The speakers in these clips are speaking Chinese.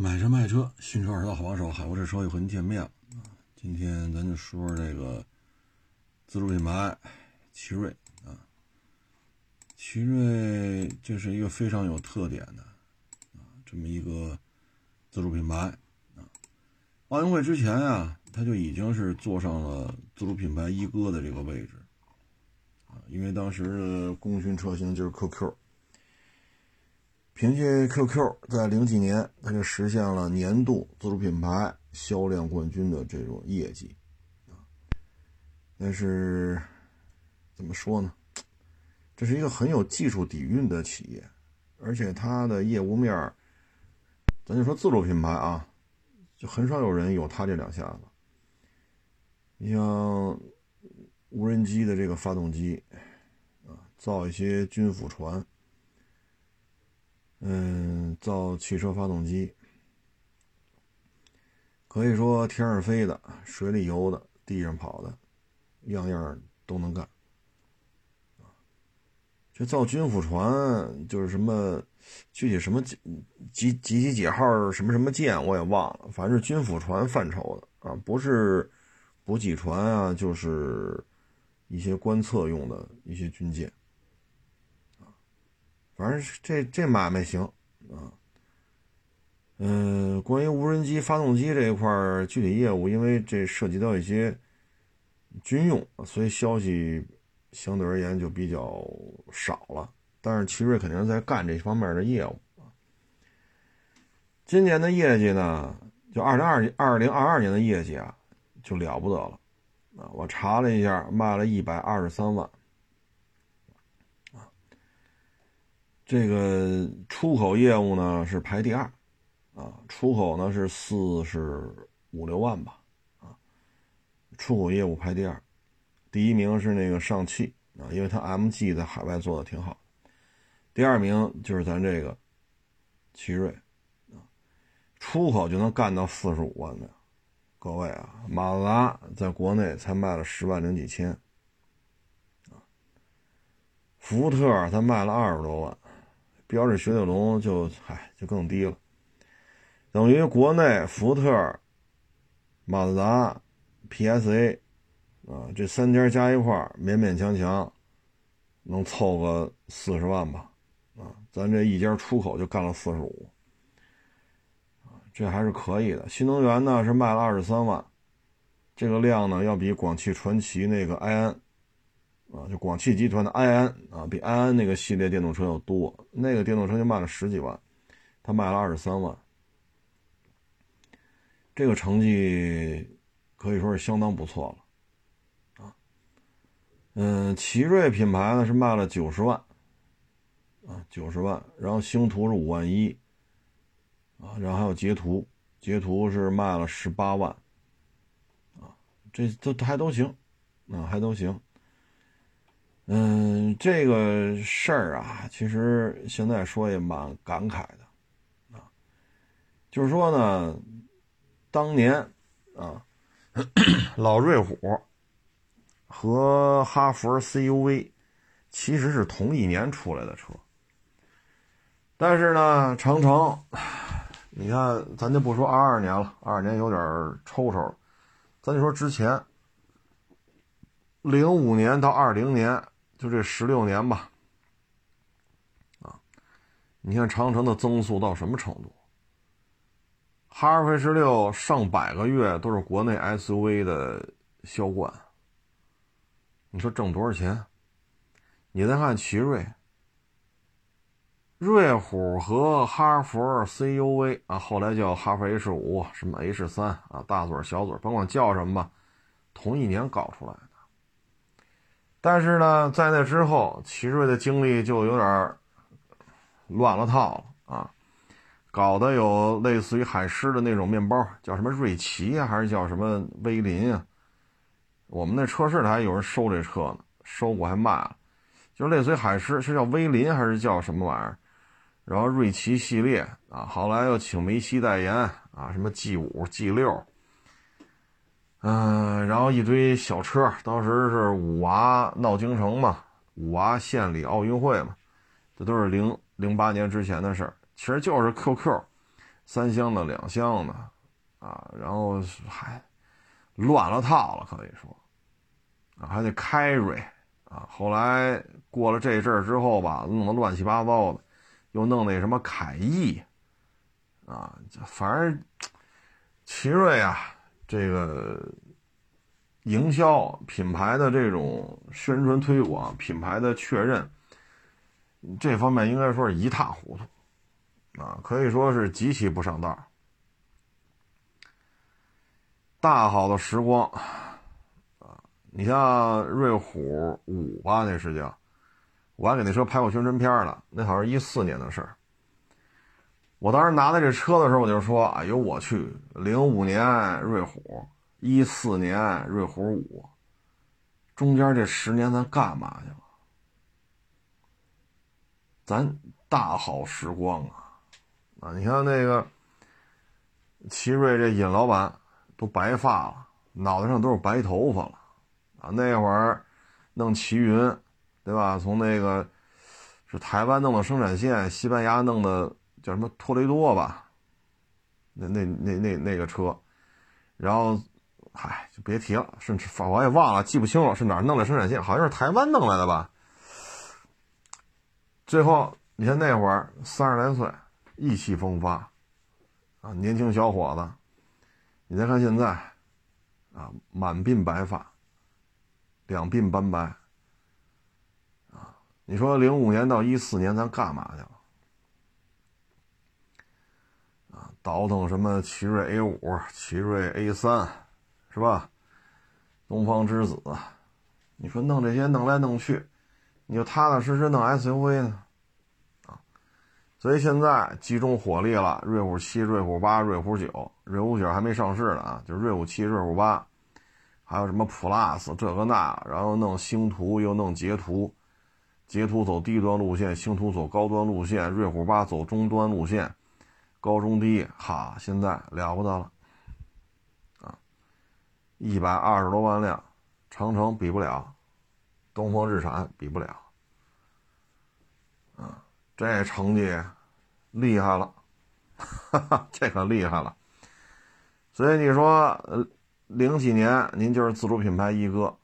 买车卖车，新车二手车好帮手，海沃这车又和您见面了！今天咱就说这个自主品牌奇瑞啊，奇瑞这是一个非常有特点的啊，这么一个自主品牌啊。奥运会之前啊，它就已经是坐上了自主品牌一哥的这个位置啊，因为当时的功勋车型就是 QQ。凭借 QQ，在零几年，它就实现了年度自主品牌销量冠军的这种业绩啊。但是怎么说呢？这是一个很有技术底蕴的企业，而且它的业务面咱就说自主品牌啊，就很少有人有它这两下子。你像无人机的这个发动机啊，造一些军辅船。嗯，造汽车发动机，可以说天上飞的、水里游的、地上跑的，样样都能干。这造军辅船就是什么具体什么几几几几几号什么什么舰我也忘了，反正是军辅船范畴的啊，不是补给船啊，就是一些观测用的一些军舰。反正这这买卖行啊，嗯，关于无人机发动机这一块具体业务，因为这涉及到一些军用，所以消息相对而言就比较少了。但是奇瑞肯定是在干这方面的业务。今年的业绩呢，就二零二二零二二年的业绩啊，就了不得了啊！我查了一下，卖了一百二十三万。这个出口业务呢是排第二，啊，出口呢是四十五六万吧，啊，出口业务排第二，第一名是那个上汽啊，因为它 MG 在海外做的挺好，第二名就是咱这个奇瑞，啊，出口就能干到四十五万的，各位啊，马自达在国内才卖了十万零几千，啊，福特他卖了二十多万。标致雪铁龙就嗨就更低了，等于国内福特、马自达、PSA 啊这三家加一块勉勉强强能凑个四十万吧，啊，咱这一家出口就干了四十五，这还是可以的。新能源呢是卖了二十三万，这个量呢要比广汽传祺那个埃安。啊，就广汽集团的埃安啊，比埃安那个系列电动车要多，那个电动车就卖了十几万，他卖了二十三万，这个成绩可以说是相当不错了，啊，嗯，奇瑞品牌呢是卖了九十万，啊，九十万，然后星途是五万一，啊，然后还有捷途，捷途是卖了十八万，啊，这都还都行，啊，还都行。嗯，这个事儿啊，其实现在说也蛮感慨的，啊，就是说呢，当年啊，老瑞虎和哈弗 CUV 其实是同一年出来的车，但是呢，长城，你看，咱就不说二二年了，二二年有点抽抽，咱就说之前，零五年到二零年。就这十六年吧，啊，你看长城的增速到什么程度？哈弗 H 六上百个月都是国内 SUV 的销冠，你说挣多少钱？你再看奇瑞、瑞虎和哈弗 CUV 啊，后来叫哈弗 H 五，什么 H 三啊，大嘴小嘴，甭管叫什么吧，同一年搞出来。但是呢，在那之后，奇瑞的经历就有点乱了套了啊，搞得有类似于海狮的那种面包，叫什么瑞奇啊，还是叫什么威林啊？我们那车市还有人收这车呢，收过还卖了，就是类似于海狮，是叫威林还是叫什么玩意儿？然后瑞奇系列啊，后来又请梅西代言啊，什么 G 五、G 六。嗯，然后一堆小车，当时是五娃闹京城嘛，五娃献礼奥运会嘛，这都是零零八年之前的事儿。其实就是 QQ 三厢的、两厢的，啊，然后还乱了套了，可以说，啊，还得凯瑞，啊，后来过了这阵儿之后吧，弄得乱七八糟的，又弄那什么凯翼，啊，反正奇瑞啊，这个营销品牌的这种宣传推广、品牌的确认，这方面应该说是一塌糊涂。啊，可以说是极其不上道。大好的时光，啊，你像瑞虎五吧，那是叫，我还给那车拍过宣传片了，那好像是一四年的事儿。我当时拿到这车的时候，我就说：“哎呦我去，零五年瑞虎，一四年瑞虎五，中间这十年咱干嘛去了？咱大好时光啊！”啊，你看那个奇瑞这尹老板都白发了，脑袋上都是白头发了，啊，那会儿弄奇云，对吧？从那个是台湾弄的生产线，西班牙弄的叫什么托雷多吧？那那那那那个车，然后，嗨，就别提了，是我也忘了，记不清了是哪儿弄的生产线，好像是台湾弄来的吧？最后你看那会儿三十来岁。意气风发，啊，年轻小伙子，你再看现在，啊，满鬓白发，两鬓斑白，啊，你说零五年到一四年咱干嘛去了？啊，倒腾什么奇瑞 A 五、奇瑞 A 三，是吧？东方之子，你说弄这些弄来弄去，你就踏踏实实弄 SUV 呢？啊所以现在集中火力了，瑞虎七、瑞虎八、瑞虎九，瑞虎九还没上市呢啊，就是瑞虎七、瑞虎八，还有什么 Plus 这个那，然后弄星途又弄捷途，捷途走低端路线，星途走高端路线，瑞虎八走中端路线，高中低，哈，现在了不得了，啊，一百二十多万辆，长城比不了，东风日产比不了，啊。这成绩厉害了，哈哈，这可厉害了。所以你说，呃，零几年您就是自主品牌一哥，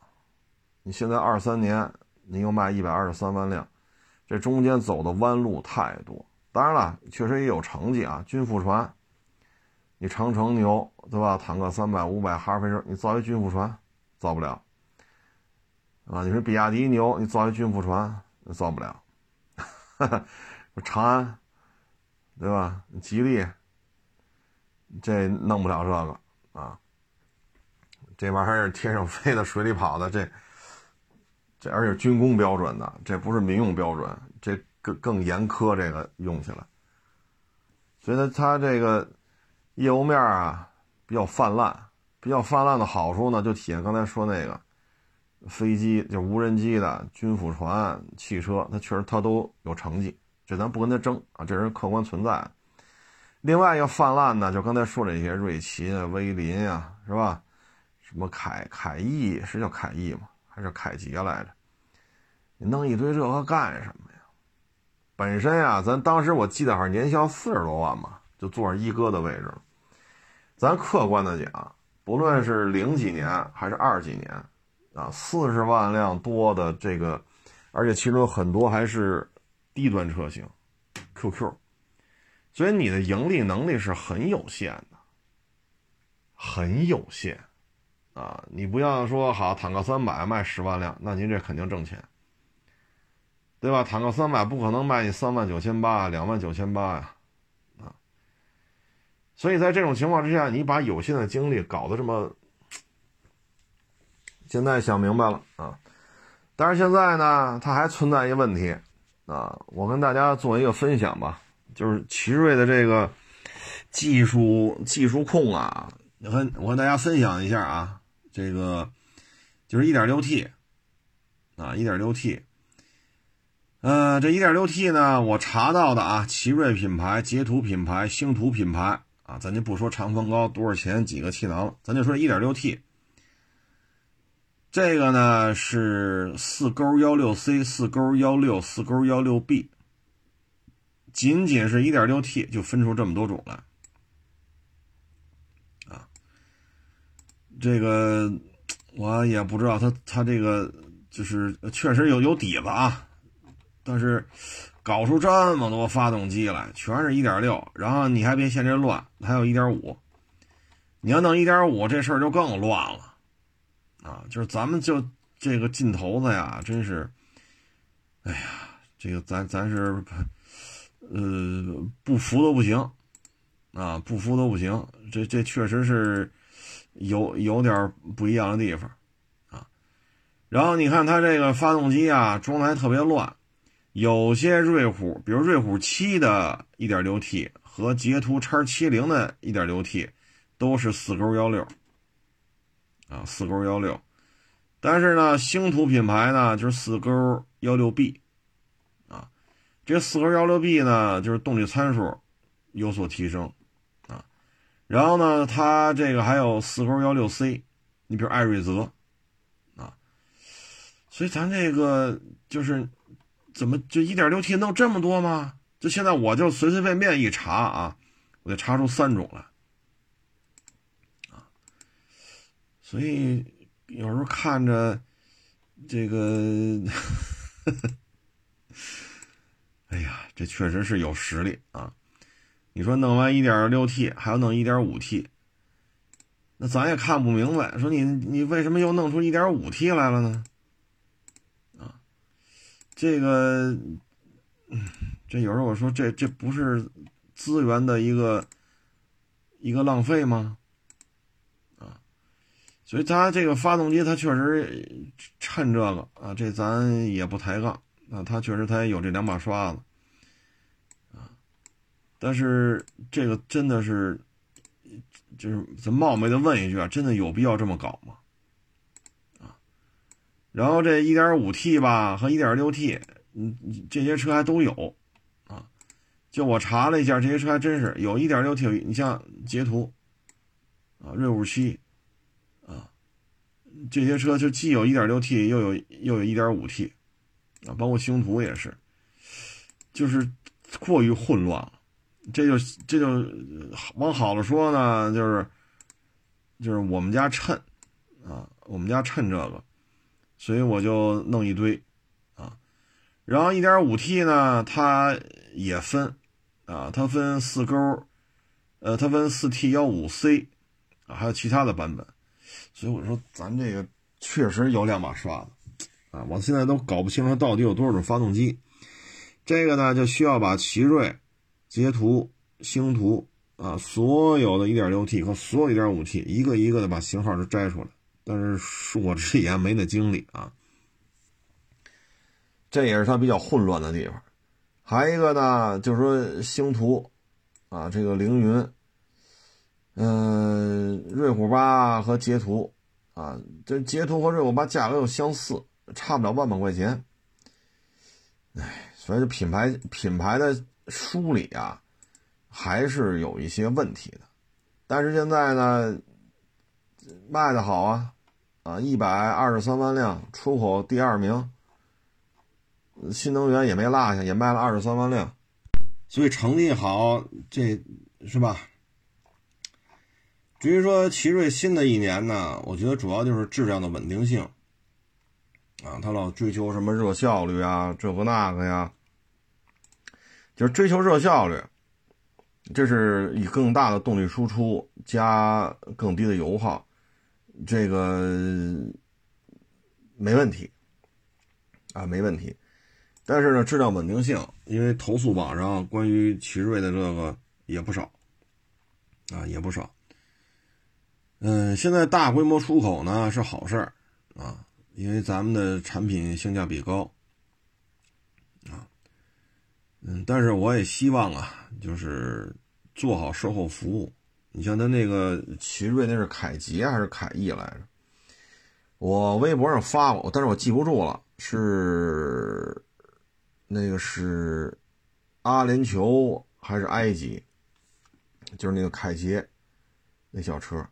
你现在二三年您又卖一百二十三万辆，这中间走的弯路太多。当然了，确实也有成绩啊。军富船，你长城牛对吧？坦克三百、五百，哈弗飞车，你造一军富船造不了啊。你说比亚迪牛，你造一军富船造不了。长安，对吧？吉利，这弄不了这个啊。这玩意儿天上飞的，水里跑的，这这而且军工标准的，这不是民用标准，这更更严苛。这个用起来，所以呢，它这个业务面啊比较泛滥。比较泛滥的好处呢，就体现刚才说那个。飞机就无人机的军辅船、汽车，它确实它都有成绩，这咱不跟他争啊，这是客观存在。另外一个泛滥呢，就刚才说这些瑞奇啊、威林啊，是吧？什么凯凯翼是叫凯翼吗？还是凯捷来着？你弄一堆这个干什么？本身啊，咱当时我记得好像年销四十多万嘛，就坐上一哥的位置了。咱客观的讲，不论是零几年还是二几年。啊，四十万辆多的这个，而且其中很多还是低端车型，QQ，所以你的盈利能力是很有限的，很有限，啊，你不要说好坦克三百卖十万辆，那您这肯定挣钱，对吧？坦克三百不可能卖你三万九千八、两万九千八呀，啊，所以在这种情况之下，你把有限的精力搞得这么。现在想明白了啊，但是现在呢，它还存在一个问题啊，我跟大家做一个分享吧，就是奇瑞的这个技术技术控啊，我跟我跟大家分享一下啊，这个就是 1.6T 啊，1.6T，嗯，这 1.6T 呢，我查到的啊，奇瑞品牌、捷途品牌、星途品牌啊，咱就不说长宽高多少钱几个气囊了，咱就说 1.6T。这个呢是四勾幺六 C、四勾幺六、四勾幺六 B，仅仅是一点六 T 就分出这么多种来，啊，这个我也不知道它它这个就是确实有有底子啊，但是搞出这么多发动机来，全是一点六，然后你还别嫌这乱，还有一点五，你要弄一点五，这事儿就更乱了啊！就是咱们就这个劲头子呀，真是，哎呀，这个咱咱是呃不服都不行。啊，不服都不行，这这确实是有有点不一样的地方啊。然后你看它这个发动机啊，装的还特别乱，有些瑞虎，比如瑞虎七的 1.6T 和捷途 X70 的 1.6T 都是四勾幺六。啊，四勾幺六，但是呢，星途品牌呢就是四勾幺六 B 啊，这四勾幺六 B 呢就是动力参数有所提升。啊然后呢，它这个还有四勾幺六 C，你比如艾瑞泽，啊，所以咱这个就是怎么就一点六 T 弄这么多吗？就现在我就随随便便一查啊，我就查出三种来，啊，所以有时候看着这个，哎呀，这确实是有实力啊。你说弄完一点六 T 还要弄一点五 T，那咱也看不明白。说你你为什么又弄出一点五 T 来了呢？这个，这有时候我说这这不是资源的一个一个浪费吗？啊，所以它这个发动机它确实趁这个啊，这咱也不抬杠啊，它确实它也有这两把刷子啊。但是这个真的是，就是咱冒昧的问一句啊，真的有必要这么搞吗？然后这一点五 T 吧和一点六 T，嗯，这些车还都有，啊，就我查了一下，这些车还真是有一点六 T，你像捷途，啊，瑞虎七，啊，这些车就既有一点六 T，又有又有一点五 T，啊，包括星途也是，就是过于混乱了。这就这就往好了说呢，就是就是我们家趁啊，我们家趁这个，所以我就弄一堆啊。然后一点五 T 呢，它也分啊，它分四勾，呃，它分四 T 幺五 C 啊，还有其他的版本。所以我说，咱这个确实有两把刷子啊。我现在都搞不清楚到底有多少种发动机。这个呢，就需要把奇瑞。捷途、星途啊，所有的 1.6T 和所有 1.5T，一个一个的把型号都摘出来。但是恕我直言，没那精力啊。这也是它比较混乱的地方。还一个呢，就是说星图啊，这个凌云，嗯，瑞虎八和捷途啊，这捷途和瑞虎八价格又相似，差不了万把块钱。哎，所以这品牌品牌的。梳理啊，还是有一些问题的，但是现在呢，卖的好啊，啊，一百二十三万辆，出口第二名，新能源也没落下，也卖了二十三万辆，所以成绩好，这是吧？至于说奇瑞新的一年呢，我觉得主要就是质量的稳定性，啊，他老追求什么热效率啊，这个那个呀。就是追求热效率，这是以更大的动力输出加更低的油耗，这个没问题啊，没问题。但是呢，质量稳定性，因为投诉网上关于奇瑞的这个也不少啊，也不少。嗯，现在大规模出口呢是好事儿啊，因为咱们的产品性价比高啊。嗯，但是我也希望啊，就是做好售后服务。你像他那个奇瑞，那是凯捷还是凯翼来着？我微博上发过，但是我记不住了，是那个是阿联酋还是埃及？就是那个凯捷那小车。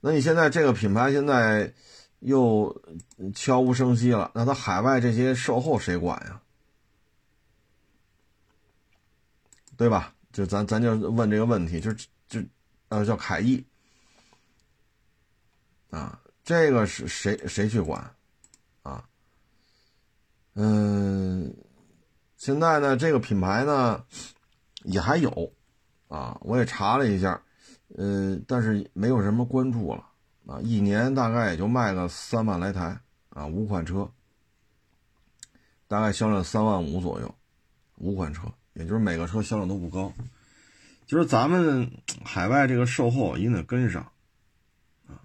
那你现在这个品牌现在又悄无声息了，那它海外这些售后谁管呀？对吧？就咱咱就问这个问题，就是呃叫凯翼，啊，这个是谁谁去管啊？嗯，现在呢，这个品牌呢也还有啊，我也查了一下，嗯，但是没有什么关注了啊，一年大概也就卖个三万来台啊，五款车，大概销量三万五左右，五款车，也就是每个车销量都不高。就是咱们海外这个售后一定得跟上，啊，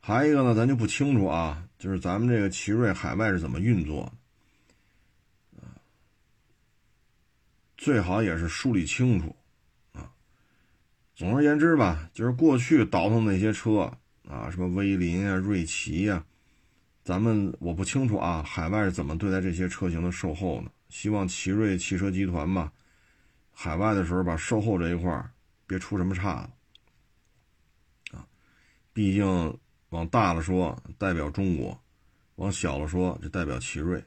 还有一个呢，咱就不清楚啊，就是咱们这个奇瑞海外是怎么运作，啊，最好也是梳理清楚，啊，总而言之吧，就是过去倒腾那些车啊，什么威林啊、瑞奇呀，咱们我不清楚啊，海外是怎么对待这些车型的售后呢？希望奇瑞汽车集团吧。海外的时候把，售后这一块别出什么岔子啊！毕竟往大了说代表中国，往小了说就代表奇瑞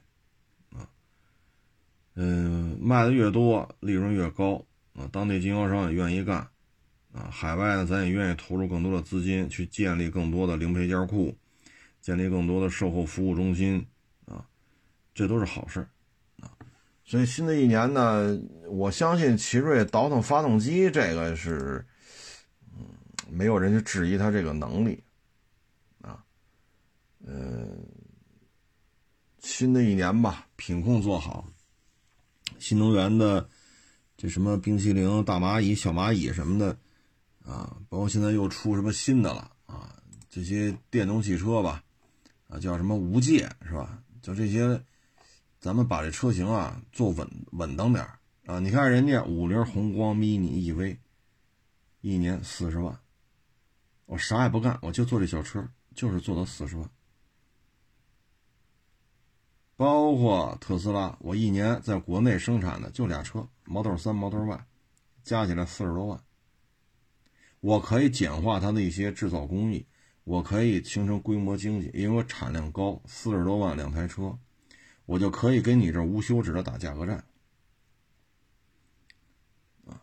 啊。嗯，卖的越多，利润越高啊。当地经销商也愿意干啊。海外呢，咱也愿意投入更多的资金去建立更多的零配件库，建立更多的售后服务中心啊，这都是好事啊。所以新的一年呢，我相信奇瑞倒腾发动机这个是，嗯，没有人去质疑它这个能力，啊，嗯，新的一年吧，品控做好，新能源的这什么冰淇淋、大蚂蚁、小蚂蚁什么的，啊，包括现在又出什么新的了啊，这些电动汽车吧，啊，叫什么无界是吧？就这些。咱们把这车型啊做稳稳当点啊！你看人家五菱宏光 mini EV，一年四十万，我啥也不干，我就做这小车，就是做到四十万。包括特斯拉，我一年在国内生产的就俩车，Model 3、Model Y，加起来四十多万。我可以简化它的一些制造工艺，我可以形成规模经济，因为我产量高，四十多万两台车。我就可以跟你这无休止的打价格战，啊！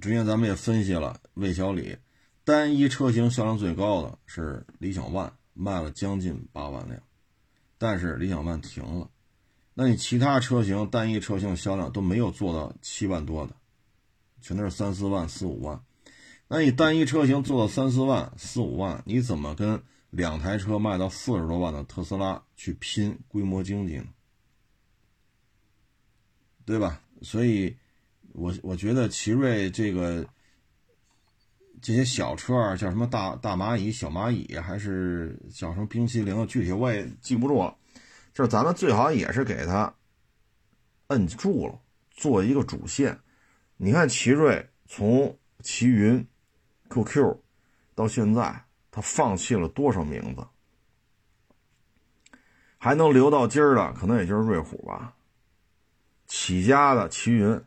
之前咱们也分析了，魏小李单一车型销量最高的是理想 ONE，卖了将近八万辆，但是理想 ONE 停了。那你其他车型单一车型销量都没有做到七万多的，全都是三四万、四五万。那你单一车型做到三四万、四五万，你怎么跟两台车卖到四十多万的特斯拉去拼规模经济呢？对吧？所以，我我觉得奇瑞这个这些小车啊，叫什么大大蚂蚁、小蚂蚁，还是叫什么冰淇淋，具体我也记不住了。就是咱们最好也是给它摁住了，做一个主线。你看奇瑞从奇云、QQ 到现在，它放弃了多少名字？还能留到今儿的，可能也就是瑞虎吧。起家的奇云，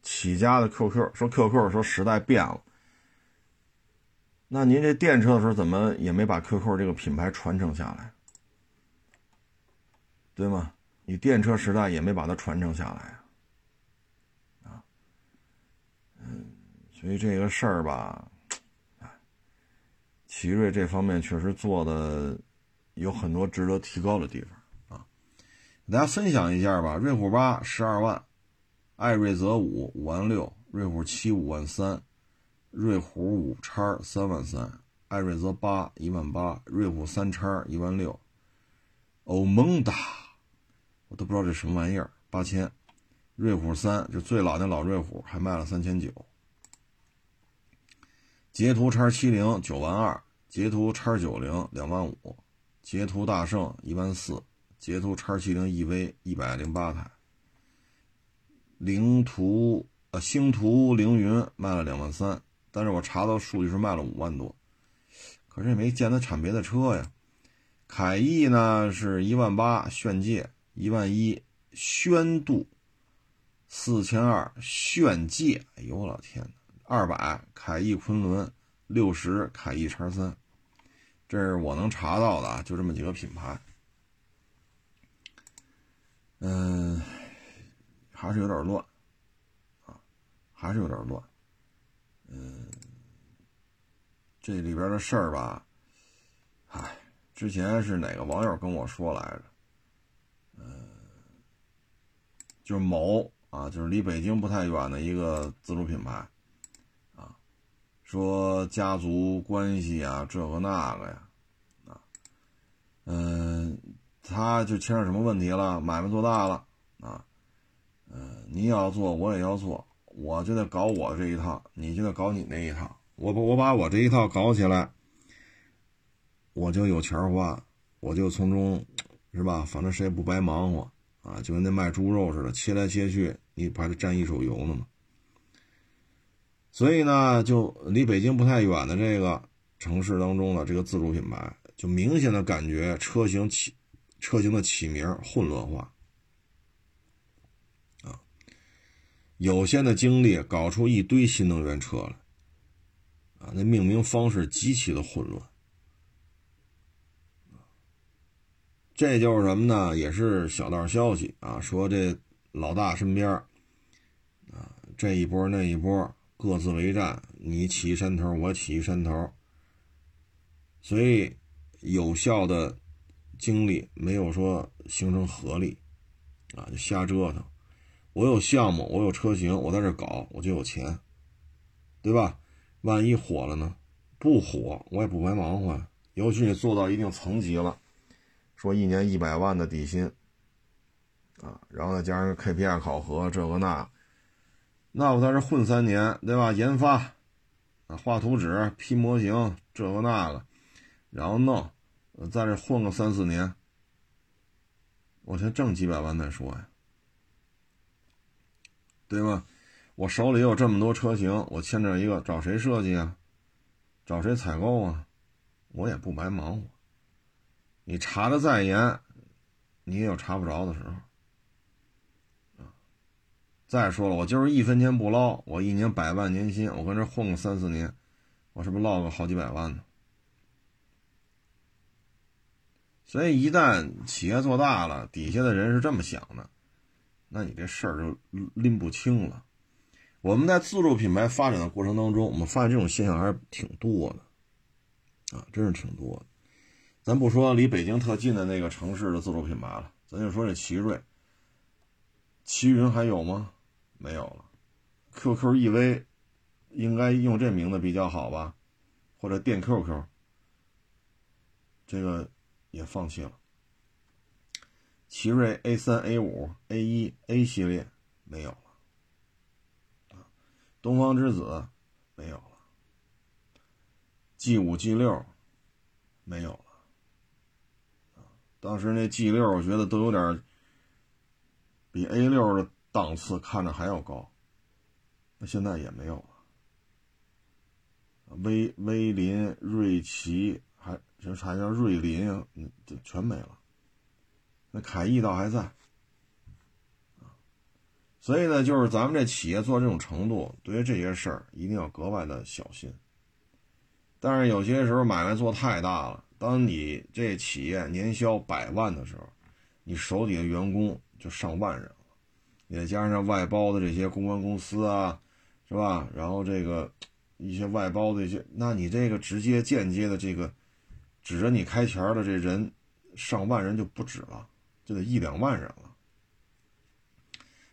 起家的 QQ，说 QQ 说时代变了，那您这电车的时候怎么也没把 QQ 这个品牌传承下来，对吗？你电车时代也没把它传承下来啊，嗯，所以这个事儿吧，奇瑞这方面确实做的有很多值得提高的地方。大家分享一下吧，瑞虎八十二万，艾瑞泽五五万六，瑞虎七五万三，瑞虎五叉三万三，艾瑞泽八一万八，瑞虎三叉一万六，欧蒙达，我都不知道这什么玩意儿，八千，瑞虎三就最老的老瑞虎还卖了三千九，捷途叉七零九万二，捷途叉九零两万五，捷途大圣一万四。捷途 x 七零 EV 一百零八台，凌途呃星途凌云卖了两万三，但是我查到数据是卖了五万多，可是也没见他产别的车呀。凯翼呢是一万八，炫界一万一，轩度四千二，炫界，哎呦我老天呐，二百，凯翼昆仑六十，凯翼叉三，这是我能查到的啊，就这么几个品牌。嗯，还是有点乱，啊，还是有点乱。嗯，这里边的事儿吧，唉，之前是哪个网友跟我说来着？嗯，就是某啊，就是离北京不太远的一个自主品牌，啊，说家族关系啊，这个那个呀，啊，嗯，他就牵扯什么问题了？买卖做大了啊，嗯，你要做，我也要做，我就得搞我这一套，你就得搞你那一套，我我把我这一套搞起来。我就有钱花，我就从中，是吧？反正谁也不白忙活啊，就跟那卖猪肉似的，切来切去，你不还得沾一手油呢吗？所以呢，就离北京不太远的这个城市当中的这个自主品牌，就明显的感觉车型起车型的起名混乱化啊，有限的精力搞出一堆新能源车来啊，那命名方式极其的混乱。这就是什么呢？也是小道消息啊，说这老大身边啊，这一波那一波各自为战，你起一山头，我起一山头，所以有效的精力没有说形成合力啊，就瞎折腾。我有项目，我有车型，我在这搞，我就有钱，对吧？万一火了呢？不火，我也不白忙活。尤其你做到一定层级了。说一年一百万的底薪，啊，然后再加上 KPI 考核，这个那，那我在这混三年，对吧？研发，啊，画图纸、批模型，这个那个，然后弄，我在这混个三四年，我先挣几百万再说呀，对吧？我手里有这么多车型，我牵着一个，找谁设计啊？找谁采购啊？我也不白忙活。你查的再严，你也有查不着的时候，再说了，我就是一分钱不捞，我一年百万年薪，我跟这混个三四年，我是不是捞个好几百万呢？所以一旦企业做大了，底下的人是这么想的，那你这事儿就拎不清了。我们在自主品牌发展的过程当中，我们发现这种现象还是挺多的，啊，真是挺多的。咱不说离北京特近的那个城市的自主品牌了，咱就说这奇瑞、奇云还有吗？没有了。QQ EV 应该用这名字比较好吧？或者电 QQ，这个也放弃了。奇瑞 A 三、A 五、A 一、A 系列没有了。东方之子没有了。G 五、G 六没有了。当时那 G 六，我觉得都有点比 A 六的档次看着还要高，那现在也没有了。威威林、瑞奇，还这啥叫瑞林啊？嗯，这全没了。那凯翼倒还在，所以呢，就是咱们这企业做这种程度，对于这些事儿一定要格外的小心。但是有些时候买卖做太大了。当你这企业年销百万的时候，你手底下员工就上万人了，也加上外包的这些公关公司啊，是吧？然后这个一些外包的一些，那你这个直接间接的这个指着你开钱的这人，上万人就不止了，就得一两万人了。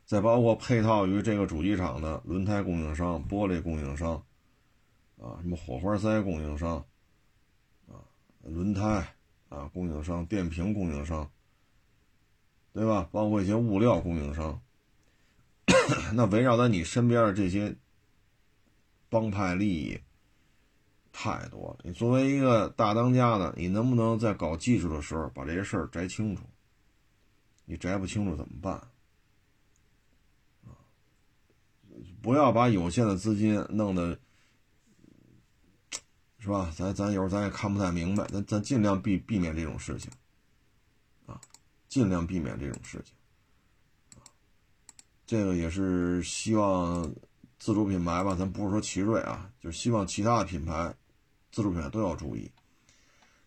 再包括配套于这个主机厂的轮胎供应商、玻璃供应商，啊，什么火花塞供应商。啊轮胎啊，供应商、电瓶供应商，对吧？包括一些物料供应商，那围绕在你身边的这些帮派利益太多了。你作为一个大当家的，你能不能在搞技术的时候把这些事儿摘清楚？你摘不清楚怎么办？不要把有限的资金弄得。是吧？咱咱有时候咱也看不太明白，咱咱尽量避避免这种事情，啊，尽量避免这种事情，啊，这个也是希望自主品牌吧，咱不是说奇瑞啊，就是希望其他的品牌，自主品牌都要注意。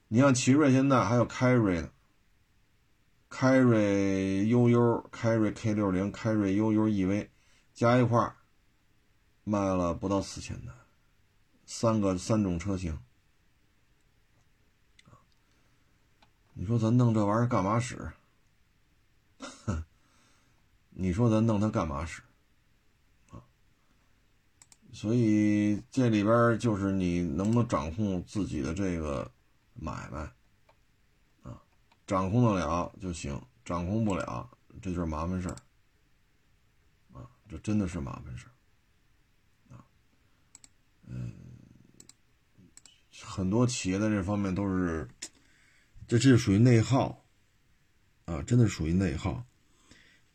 你像奇瑞现在还有凯瑞呢，凯瑞悠悠、凯瑞 K 六零、凯瑞悠悠 EV，加一块卖了不到四千台。三个三种车型，你说咱弄这玩意儿干嘛使？哼，你说咱弄它干嘛使？所以这里边就是你能不能掌控自己的这个买卖啊？掌控得了就行，掌控不了，这就是麻烦事儿啊！这真的是麻烦事儿啊！嗯，很多企业在这方面都是。这这就属于内耗，啊，真的属于内耗。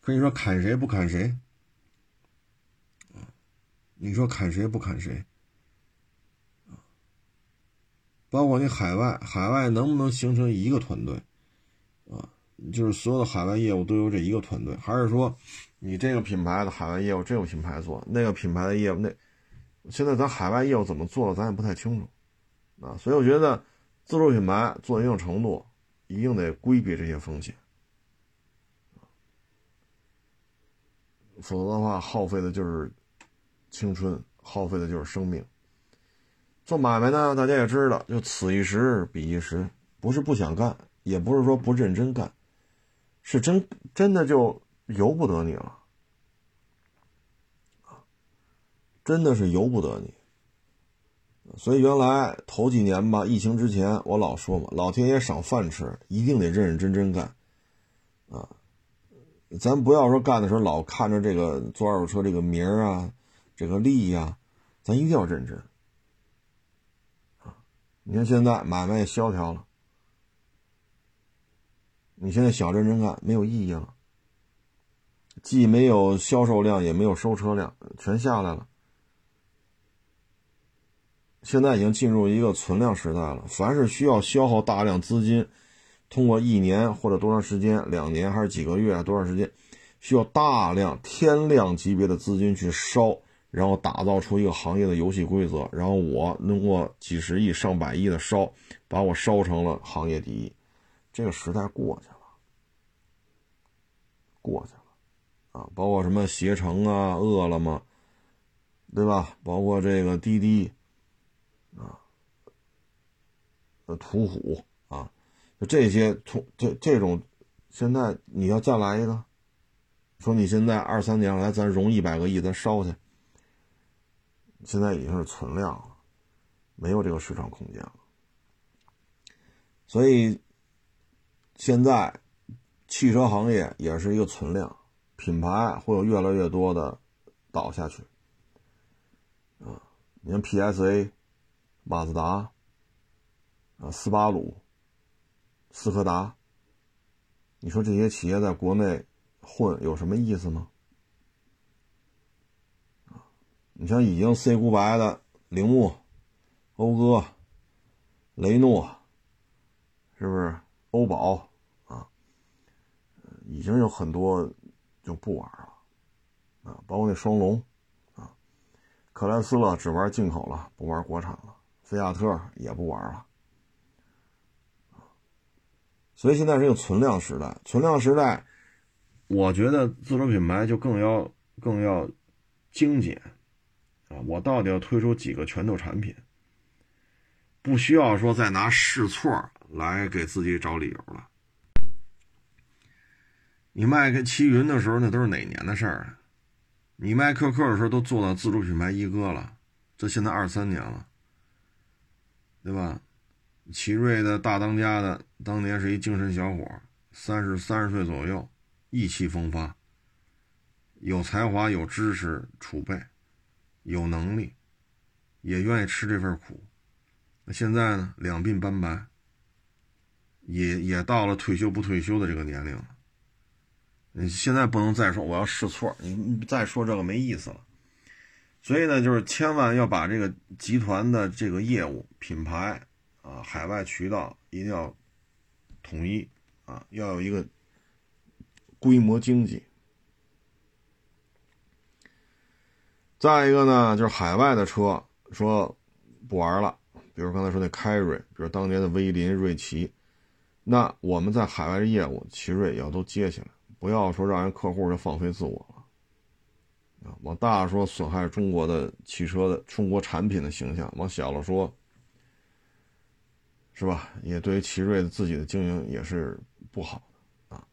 可以说砍谁不砍谁，你说砍谁不砍谁，包括你海外，海外能不能形成一个团队，啊，就是所有的海外业务都由这一个团队，还是说你这个品牌的海外业务这个品牌做，那个品牌的业务那，现在咱海外业务怎么做的，咱也不太清楚，啊，所以我觉得。自主品牌做一定程度，一定得规避这些风险，否则的话，耗费的就是青春，耗费的就是生命。做买卖呢，大家也知道，就此一时彼一时，不是不想干，也不是说不认真干，是真真的就由不得你了，真的是由不得你。所以原来头几年吧，疫情之前，我老说嘛，老天爷赏饭吃，一定得认认真真干，啊，咱不要说干的时候老看着这个做二手车这个名儿啊，这个利呀，咱一定要认真，啊，你看现在买卖也萧条了，你现在想认真干没有意义了，既没有销售量，也没有收车量，全下来了。现在已经进入一个存量时代了。凡是需要消耗大量资金，通过一年或者多长时间，两年还是几个月，多长时间，需要大量天量级别的资金去烧，然后打造出一个行业的游戏规则，然后我通过几十亿、上百亿的烧，把我烧成了行业第一。这个时代过去了，过去了啊！包括什么携程啊、饿了么，对吧？包括这个滴滴。啊，呃，途虎啊，就这些，从这这种，现在你要再来一个，说你现在二三年来，咱融一百个亿，咱烧去，现在已经是存量了，没有这个市场空间了。所以，现在汽车行业也是一个存量，品牌会有越来越多的倒下去。啊，你看 PSA。马自达，啊，斯巴鲁，斯柯达，你说这些企业在国内混有什么意思吗？你像已经 say goodbye 的铃木、讴歌、雷诺，是不是？欧宝啊，已经有很多就不玩了，啊，包括那双龙，啊，克莱斯勒只玩进口了，不玩国产了。菲亚特也不玩了，所以现在是一个存量时代。存量时代，我觉得自主品牌就更要更要精简我到底要推出几个拳头产品，不需要说再拿试错来给自己找理由了。你卖给齐云的时候，那都是哪年的事儿啊？你卖克克的时候，都做到自主品牌一哥了，这现在二三年了。对吧？奇瑞的大当家的当年是一精神小伙，三十三十岁左右，意气风发，有才华，有知识储备，有能力，也愿意吃这份苦。那现在呢？两鬓斑白，也也到了退休不退休的这个年龄了。你现在不能再说我要试错，你再说这个没意思了。所以呢，就是千万要把这个集团的这个业务品牌啊，海外渠道一定要统一啊，要有一个规模经济。再一个呢，就是海外的车说不玩了，比如刚才说那凯瑞，比如当年的威林、瑞奇，那我们在海外的业务，奇瑞也要都接起来，不要说让人客户就放飞自我了。往大了说，损害中国的汽车的中国产品的形象；往小了说，是吧？也对于奇瑞的自己的经营也是不好的啊。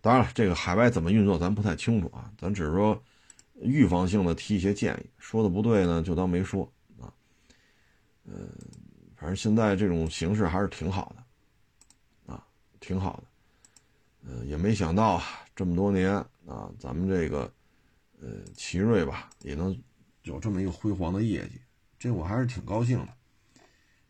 当然了，这个海外怎么运作咱不太清楚啊，咱只是说预防性的提一些建议，说的不对呢就当没说啊。嗯，反正现在这种形式还是挺好的啊，挺好的。呃，也没想到啊，这么多年啊，咱们这个呃奇瑞吧也能有这么一个辉煌的业绩，这我还是挺高兴的。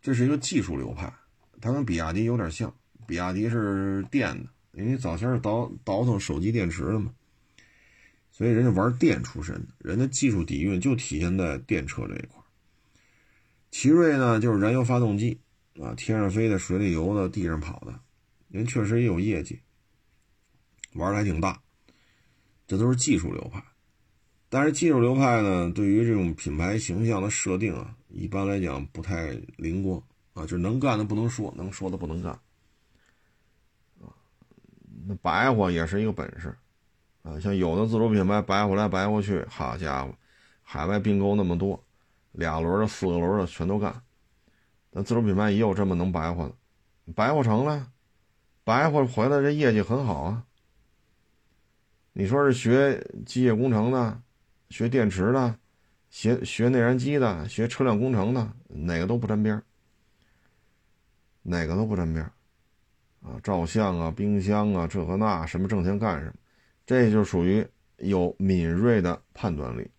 这是一个技术流派，它跟比亚迪有点像。比亚迪是电的，因为早先是倒倒腾手机电池的嘛，所以人家玩电出身，人家技术底蕴就体现在电车这一块。奇瑞呢，就是燃油发动机啊，天上飞的、水里游的、地上跑的，人确实也有业绩。玩的还挺大，这都是技术流派，但是技术流派呢，对于这种品牌形象的设定啊，一般来讲不太灵光啊，就是能干的不能说，能说的不能干。那白活也是一个本事啊，像有的自主品牌白活来白活去，好家伙，海外并购那么多，俩轮的、四个轮的全都干。那自主品牌也有这么能白活的，白活成了，白活回来这业绩很好啊。你说是学机械工程的，学电池的，学学内燃机的，学车辆工程的，哪个都不沾边哪个都不沾边啊，照相啊，冰箱啊，这和那，什么挣钱干什么，这就属于有敏锐的判断力，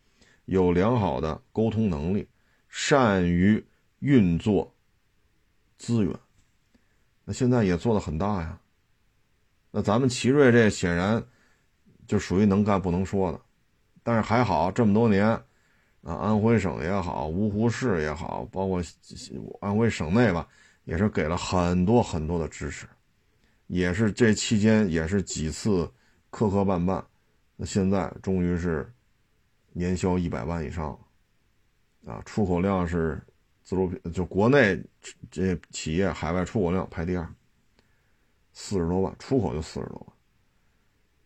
有良好的沟通能力，善于运作资源。那现在也做的很大呀。那咱们奇瑞这显然。就属于能干不能说的，但是还好这么多年，啊，安徽省也好，芜湖市也好，包括安徽省内吧，也是给了很多很多的支持，也是这期间也是几次磕磕绊绊，那现在终于是年销一百万以上了，啊，出口量是自主品就国内这企业海外出口量排第二，四十多万出口就四十多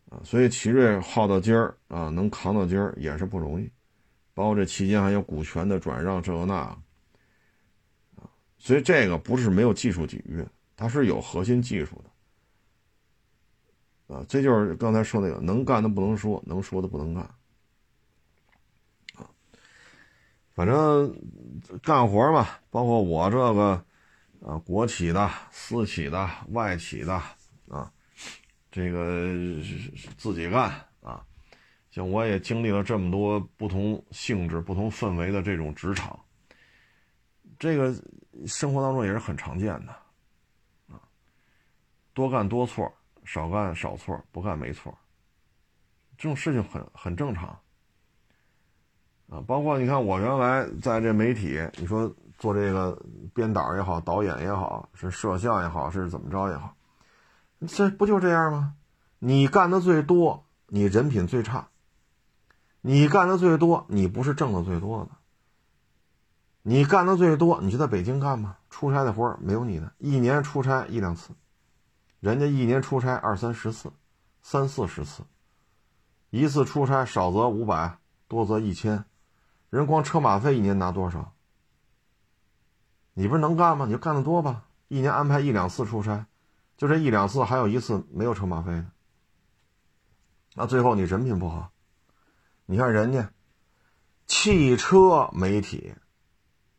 万。啊，所以奇瑞耗到今儿啊，能扛到今儿也是不容易，包括这期间还有股权的转让，这个那，啊，所以这个不是没有技术底蕴，它是有核心技术的，啊，这就是刚才说那个能干的不能说，能说的不能干，啊，反正干活嘛，包括我这个，啊，国企的、私企的、外企的，啊。这个自己干啊，像我也经历了这么多不同性质、不同氛围的这种职场，这个生活当中也是很常见的啊。多干多错，少干少错，不干没错，这种事情很很正常啊。包括你看，我原来在这媒体，你说做这个编导也好，导演也好，是摄像也好，是怎么着也好。这不就这样吗？你干的最多，你人品最差；你干的最多，你不是挣的最多的。你干的最多，你就在北京干吧，出差的活没有你的，一年出差一两次，人家一年出差二三十次，三四十次，一次出差少则五百，多则一千，人光车马费一年拿多少？你不是能干吗？你就干的多吧，一年安排一两次出差。就这一两次，还有一次没有车马费的，那最后你人品不好。你看人家汽车媒体，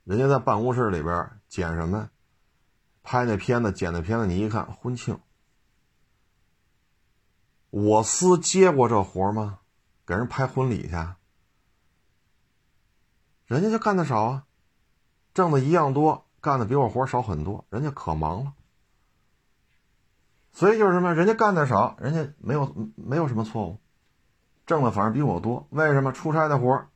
人家在办公室里边剪什么，拍那片子、剪那片子，你一看婚庆。我司接过这活吗？给人拍婚礼去，人家就干的少啊，挣的一样多，干的比我活少很多，人家可忙了。所以就是什么，人家干的少，人家没有没有什么错误，挣的反而比我多。为什么出差的活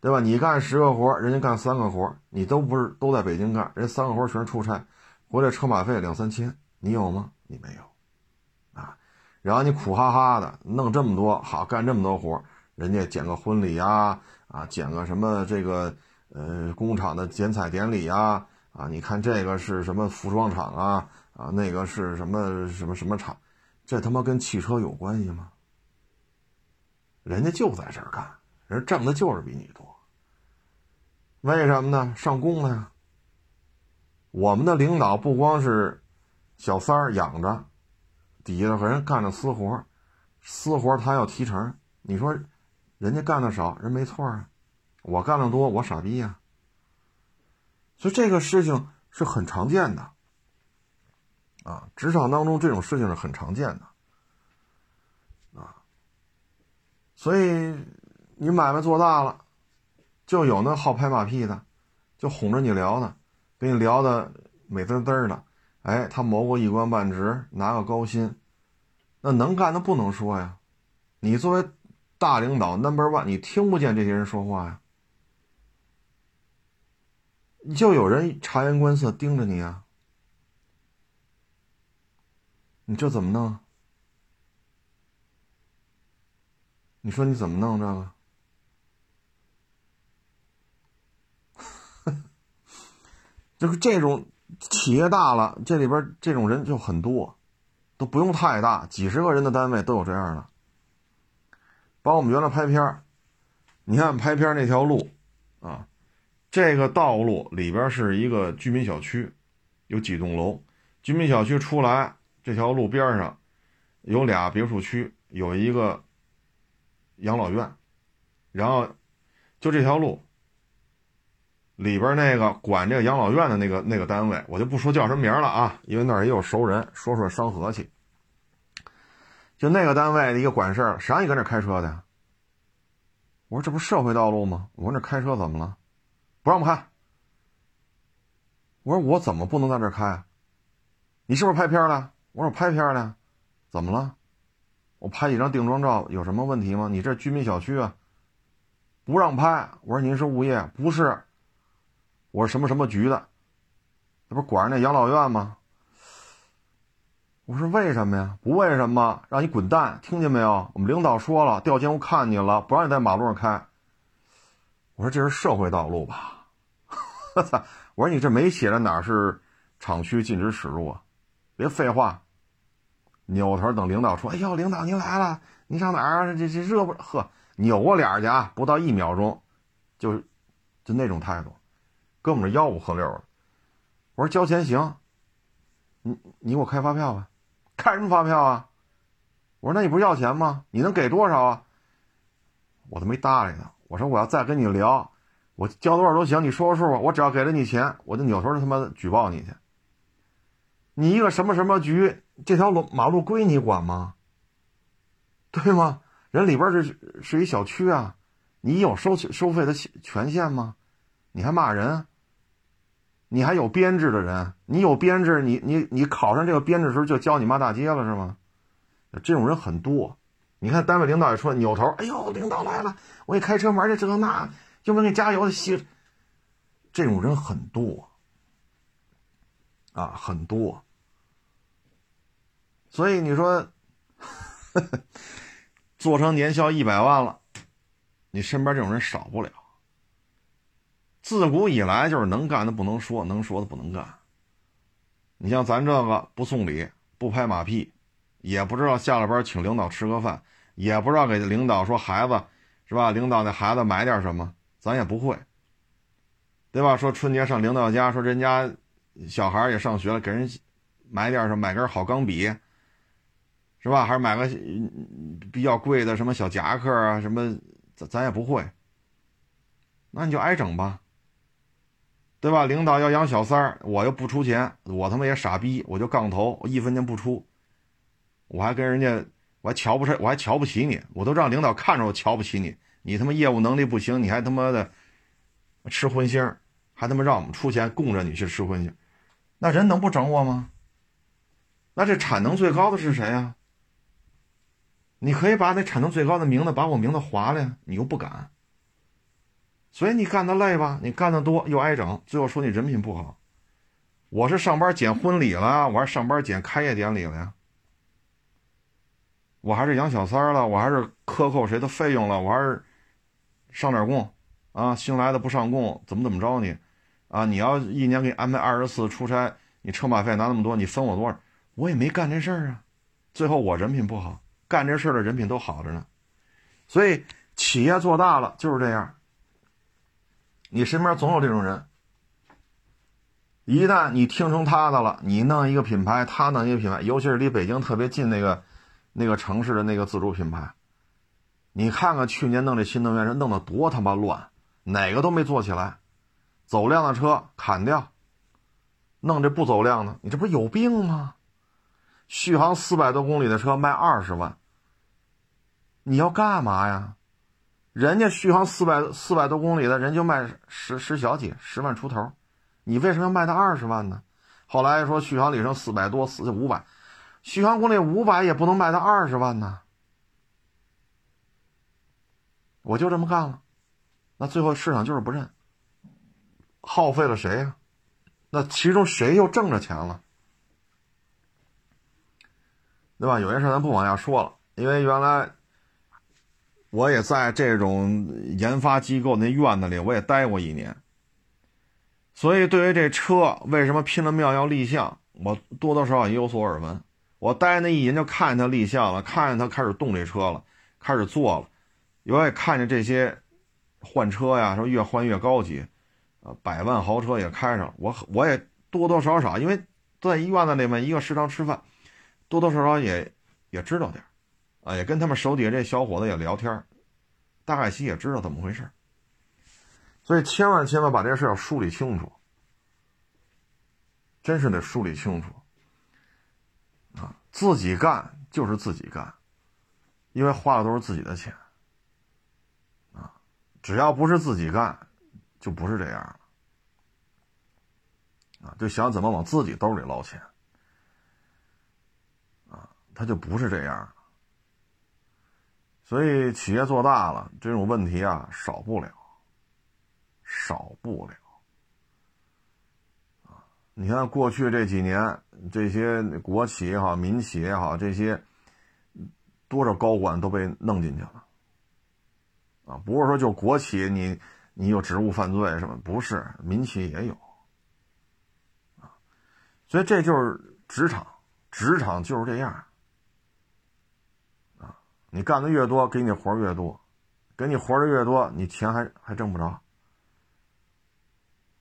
对吧？你干十个活人家干三个活你都不是都在北京干，人三个活全是出差，回来车马费两三千，你有吗？你没有，然后你苦哈哈的弄这么多，好干这么多活人家剪个婚礼呀，啊，剪个什么这个呃工厂的剪彩典礼呀，啊，你看这个是什么服装厂啊？啊，那个是什么什么什么厂？这他妈跟汽车有关系吗？人家就在这儿干，人挣的就是比你多。为什么呢？上工了呀。我们的领导不光是小三儿养着，底下的人干着私活，私活他要提成。你说人家干的少，人没错啊，我干的多，我傻逼呀。所以这个事情是很常见的，啊，职场当中这种事情是很常见的，啊，所以你买卖做大了，就有那好拍马屁的，就哄着你聊的，跟你聊的美滋滋的，哎，他谋个一官半职，拿个高薪，那能干的不能说呀，你作为大领导 number one，你听不见这些人说话呀。就有人察言观色盯着你啊！你这怎么弄？你说你怎么弄这个？就是这种企业大了，这里边这种人就很多，都不用太大，几十个人的单位都有这样的。把我们原来拍片你看拍片那条路啊。这个道路里边是一个居民小区，有几栋楼。居民小区出来，这条路边上有俩别墅区，有一个养老院。然后就这条路里边那个管这个养老院的那个那个单位，我就不说叫什么名了啊，因为那儿也有熟人，说说伤和气。就那个单位的一个管事儿，谁让你搁那开车的？我说这不是社会道路吗？我说那开车怎么了？不让我开。我说我怎么不能在这开？你是不是拍片了？我说我拍片了，怎么了？我拍几张定妆照有什么问题吗？你这居民小区啊，不让拍。我说您是物业？不是，我是什么什么局的？这不管着那养老院吗？我说为什么呀？不为什么，让你滚蛋！听见没有？我们领导说了，调监控看你了，不让你在马路上开。我说这是社会道路吧？我操！我说你这没写着哪是厂区禁止驶入啊？别废话！扭头等领导说：“哎呦，领导您来了，您上哪儿？这这热不？呵，扭过脸去啊！不到一秒钟，就就那种态度，跟我们这吆五喝六的。我说交钱行，你你给我开发票吧，开什么发票啊？我说那你不是要钱吗？你能给多少啊？我都没搭理他。我说我要再跟你聊，我交多少都行，你说个数吧。我只要给了你钱，我就扭头就他妈举报你去。你一个什么什么局，这条路马路归你管吗？对吗？人里边是是一小区啊，你有收收费的权限吗？你还骂人？你还有编制的人？你有编制，你你你考上这个编制时候就教你骂大街了是吗？这种人很多。你看单位领导也说扭头，哎呦，领导来了，我也开车门去，这那，就不给加油的吸。这种人很多，啊，很多。所以你说，做成年销一百万了，你身边这种人少不了。自古以来就是能干的不能说，能说的不能干。你像咱这个不送礼，不拍马屁。也不知道下了班请领导吃个饭，也不知道给领导说孩子是吧？领导那孩子买点什么，咱也不会，对吧？说春节上领导家，说人家小孩也上学了，给人买点什么，买根好钢笔，是吧？还是买个比较贵的什么小夹克啊什么，咱咱也不会。那你就挨整吧，对吧？领导要养小三儿，我又不出钱，我他妈也傻逼，我就杠头，我一分钱不出。我还跟人家，我还瞧不上，我还瞧不起你，我都让领导看着我瞧不起你。你他妈业务能力不行，你还他妈的吃荤腥，还他妈让我们出钱供着你去吃荤腥，那人能不整我吗？那这产能最高的是谁呀？你可以把那产能最高的名字把我名字划了呀，你又不敢，所以你干的累吧？你干的多又挨整，最后说你人品不好。我是上班捡婚礼了，我还是上班捡开业典礼了呀？我还是养小三儿了，我还是克扣谁的费用了，我还是上点供啊！新来的不上供，怎么怎么着你？啊！你要一年给你安排二十次出差，你车马费拿那么多，你分我多少？我也没干这事儿啊！最后我人品不好，干这事儿的人品都好着呢。所以企业做大了就是这样，你身边总有这种人，一旦你听成他的了，你弄一个品牌，他弄一个品牌，尤其是离北京特别近那个那个城市的那个自主品牌，你看看去年弄这新能源车弄得多他妈乱，哪个都没做起来，走量的车砍掉，弄这不走量的，你这不是有病吗？续航四百多公里的车卖二十万，你要干嘛呀？人家续航四百四百多公里的人就卖十十小几十万出头，你为什么要卖到二十万呢？后来说续航里程四百多四五百，续航公里五百也不能卖到二十万呢。我就这么干了，那最后市场就是不认，耗费了谁呀？那其中谁又挣着钱了？对吧？有些事咱不往下说了，因为原来。我也在这种研发机构那院子里，我也待过一年。所以，对于这车为什么拼了命要立项，我多多少少也有所耳闻。我待那一年就看见他立项了，看见他开始动这车了，开始做了。我也看见这些换车呀，说越换越高级，呃，百万豪车也开上。我我也多多少少，因为在一院子里面一个食堂吃饭，多多少少也也知道点啊，也跟他们手底下这小伙子也聊天大概其也知道怎么回事所以千万千万把这事要梳理清楚，真是得梳理清楚啊！自己干就是自己干，因为花的都是自己的钱啊！只要不是自己干，就不是这样啊！就想怎么往自己兜里捞钱啊，他就不是这样。所以企业做大了，这种问题啊少不了，少不了。啊，你看过去这几年，这些国企也好，民企也好，这些多少高管都被弄进去了。啊，不是说就国企你你有职务犯罪什么，不是，民企也有。啊，所以这就是职场，职场就是这样。你干的越多，给你活越多，给你活的越多，你钱还还挣不着。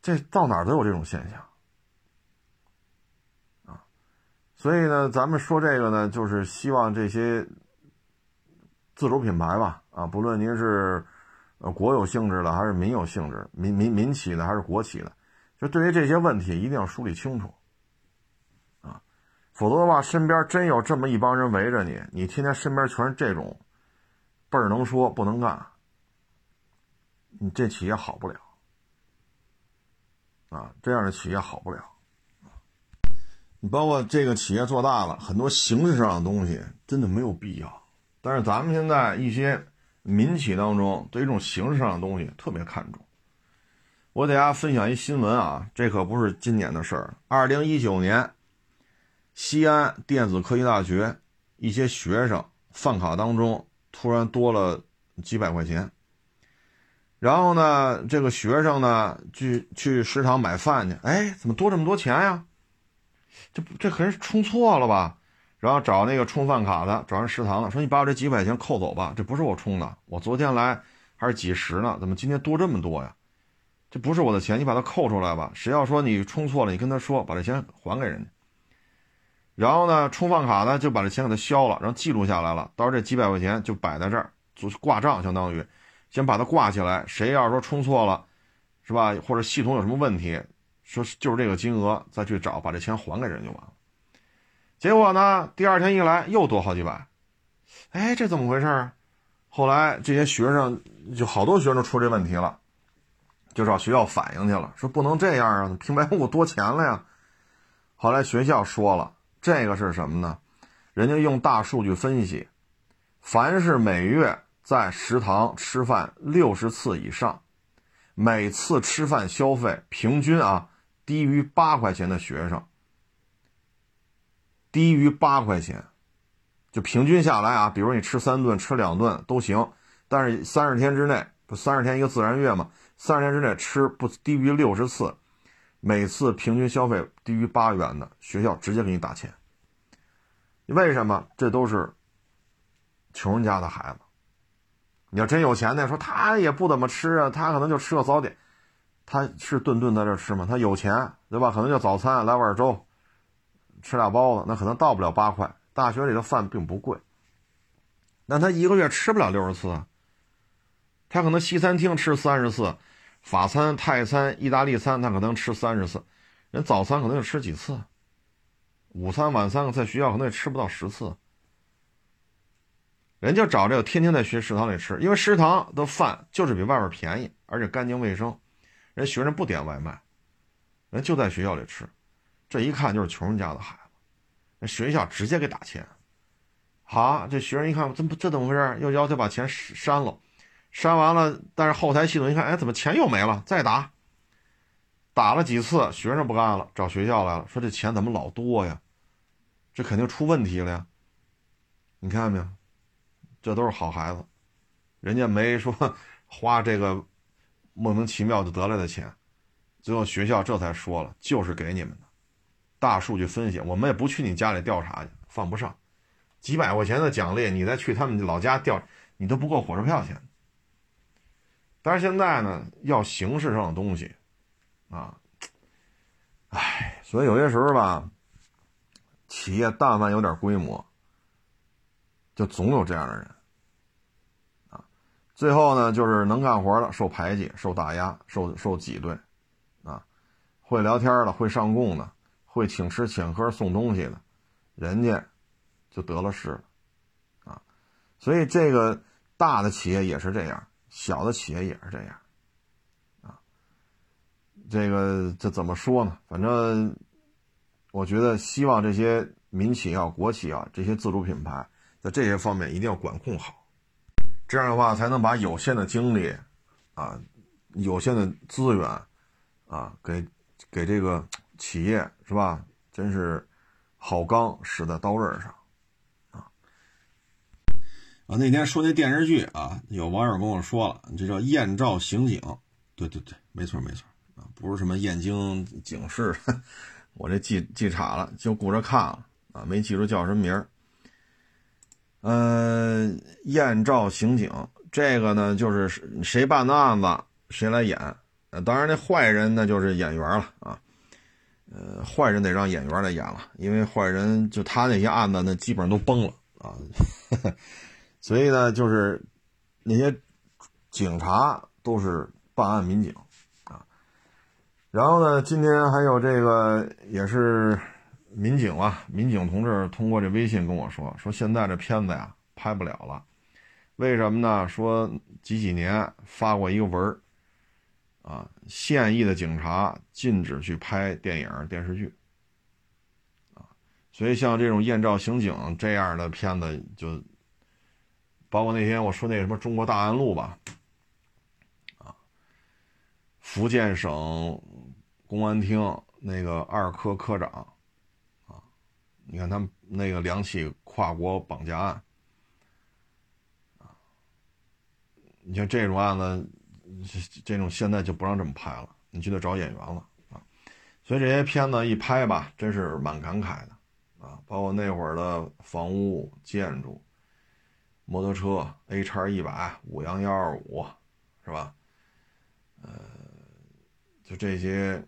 这到哪儿都有这种现象，啊，所以呢，咱们说这个呢，就是希望这些自主品牌吧，啊，不论您是呃国有性质的还是民有性质，民民民企的还是国企的，就对于这些问题一定要梳理清楚。否则的话，身边真有这么一帮人围着你，你天天身边全是这种倍儿能说不能干，你这企业好不了啊！这样的企业好不了。你包括这个企业做大了，很多形式上的东西真的没有必要。但是咱们现在一些民企当中，对这种形式上的东西特别看重。我给大家分享一新闻啊，这可不是今年的事儿，二零一九年。西安电子科技大学一些学生饭卡当中突然多了几百块钱，然后呢，这个学生呢去去食堂买饭去，哎，怎么多这么多钱呀？这这可是充错了吧？然后找那个充饭卡的，找人食堂的，说你把我这几百块钱扣走吧，这不是我充的，我昨天来还是几十呢，怎么今天多这么多呀？这不是我的钱，你把它扣出来吧。谁要说你充错了，你跟他说，把这钱还给人家。然后呢，充饭卡呢就把这钱给他消了，然后记录下来了。到时候这几百块钱就摆在这儿，就挂账，相当于先把它挂起来。谁要是说充错了，是吧？或者系统有什么问题，说就是这个金额，再去找把这钱还给人就完了。结果呢，第二天一来又多好几百，哎，这怎么回事？后来这些学生就好多学生都出这问题了，就找学校反映去了，说不能这样啊，平白无故多钱了呀。后来学校说了。这个是什么呢？人家用大数据分析，凡是每月在食堂吃饭六十次以上，每次吃饭消费平均啊低于八块钱的学生，低于八块钱，就平均下来啊，比如你吃三顿、吃两顿都行，但是三十天之内，不三十天一个自然月嘛，三十天之内吃不低于六十次。每次平均消费低于八元的学校直接给你打钱。为什么？这都是穷人家的孩子。你要真有钱的，说他也不怎么吃啊，他可能就吃个早点。他是顿顿在这吃吗？他有钱，对吧？可能就早餐来碗粥，吃俩包子，那可能到不了八块。大学里的饭并不贵，那他一个月吃不了六十次啊。他可能西餐厅吃三十次，法餐、泰餐、意大利餐他可能吃三十次，人早餐可能就吃几次，午餐、晚餐在学校可能也吃不到十次。人就找这个天天在学食堂里吃，因为食堂的饭就是比外边便宜，而且干净卫生。人学生不点外卖，人就在学校里吃，这一看就是穷人家的孩子，那学校直接给打钱。好，这学生一看，这不这怎么回事？又要求把钱删了，删完了，但是后台系统一看，哎，怎么钱又没了？再打，打了几次，学生不干了，找学校来了，说这钱怎么老多呀？这肯定出问题了呀！你看见没有？这都是好孩子，人家没说 花这个。莫名其妙就得来的钱，最后学校这才说了，就是给你们的。大数据分析，我们也不去你家里调查去，犯不上。几百块钱的奖励，你再去他们老家调，你都不够火车票钱。但是现在呢，要形式上的东西，啊，唉，所以有些时候吧，企业但凡有点规模，就总有这样的人。啊最后呢，就是能干活的受排挤、受打压、受受挤兑，啊，会聊天的、会上供的、会请吃请喝送东西的，人家就得了势了，啊，所以这个大的企业也是这样，小的企业也是这样，啊，这个这怎么说呢？反正我觉得，希望这些民企啊、国企啊这些自主品牌，在这些方面一定要管控好。这样的话，才能把有限的精力，啊，有限的资源，啊，给给这个企业是吧？真是好钢使在刀刃上，啊！那天说那电视剧啊，有网友跟我说了，这叫《燕赵刑警》，对对对，没错没错啊，不是什么燕京警示，我这记记岔了，就顾着看了啊，没记住叫什么名儿。呃，燕赵刑警这个呢，就是谁办的案子谁来演。呃，当然那坏人那就是演员了啊。呃，坏人得让演员来演了，因为坏人就他那些案子那基本上都崩了啊。所以呢，就是那些警察都是办案民警啊。然后呢，今天还有这个也是。民警啊，民警同志通过这微信跟我说，说现在这片子呀拍不了了，为什么呢？说几几年发过一个文儿，啊，现役的警察禁止去拍电影电视剧，啊，所以像这种艳照刑警这样的片子，就包括那天我说那什么《中国大案录》吧，啊，福建省公安厅那个二科科长。啊你看他们那个两起跨国绑架案，啊，你像这种案子，这种现在就不让这么拍了，你就得找演员了啊。所以这些片子一拍吧，真是蛮感慨的啊。包括那会儿的房屋、建筑、摩托车，A 叉一百、五羊幺二五，是吧？呃，就这些，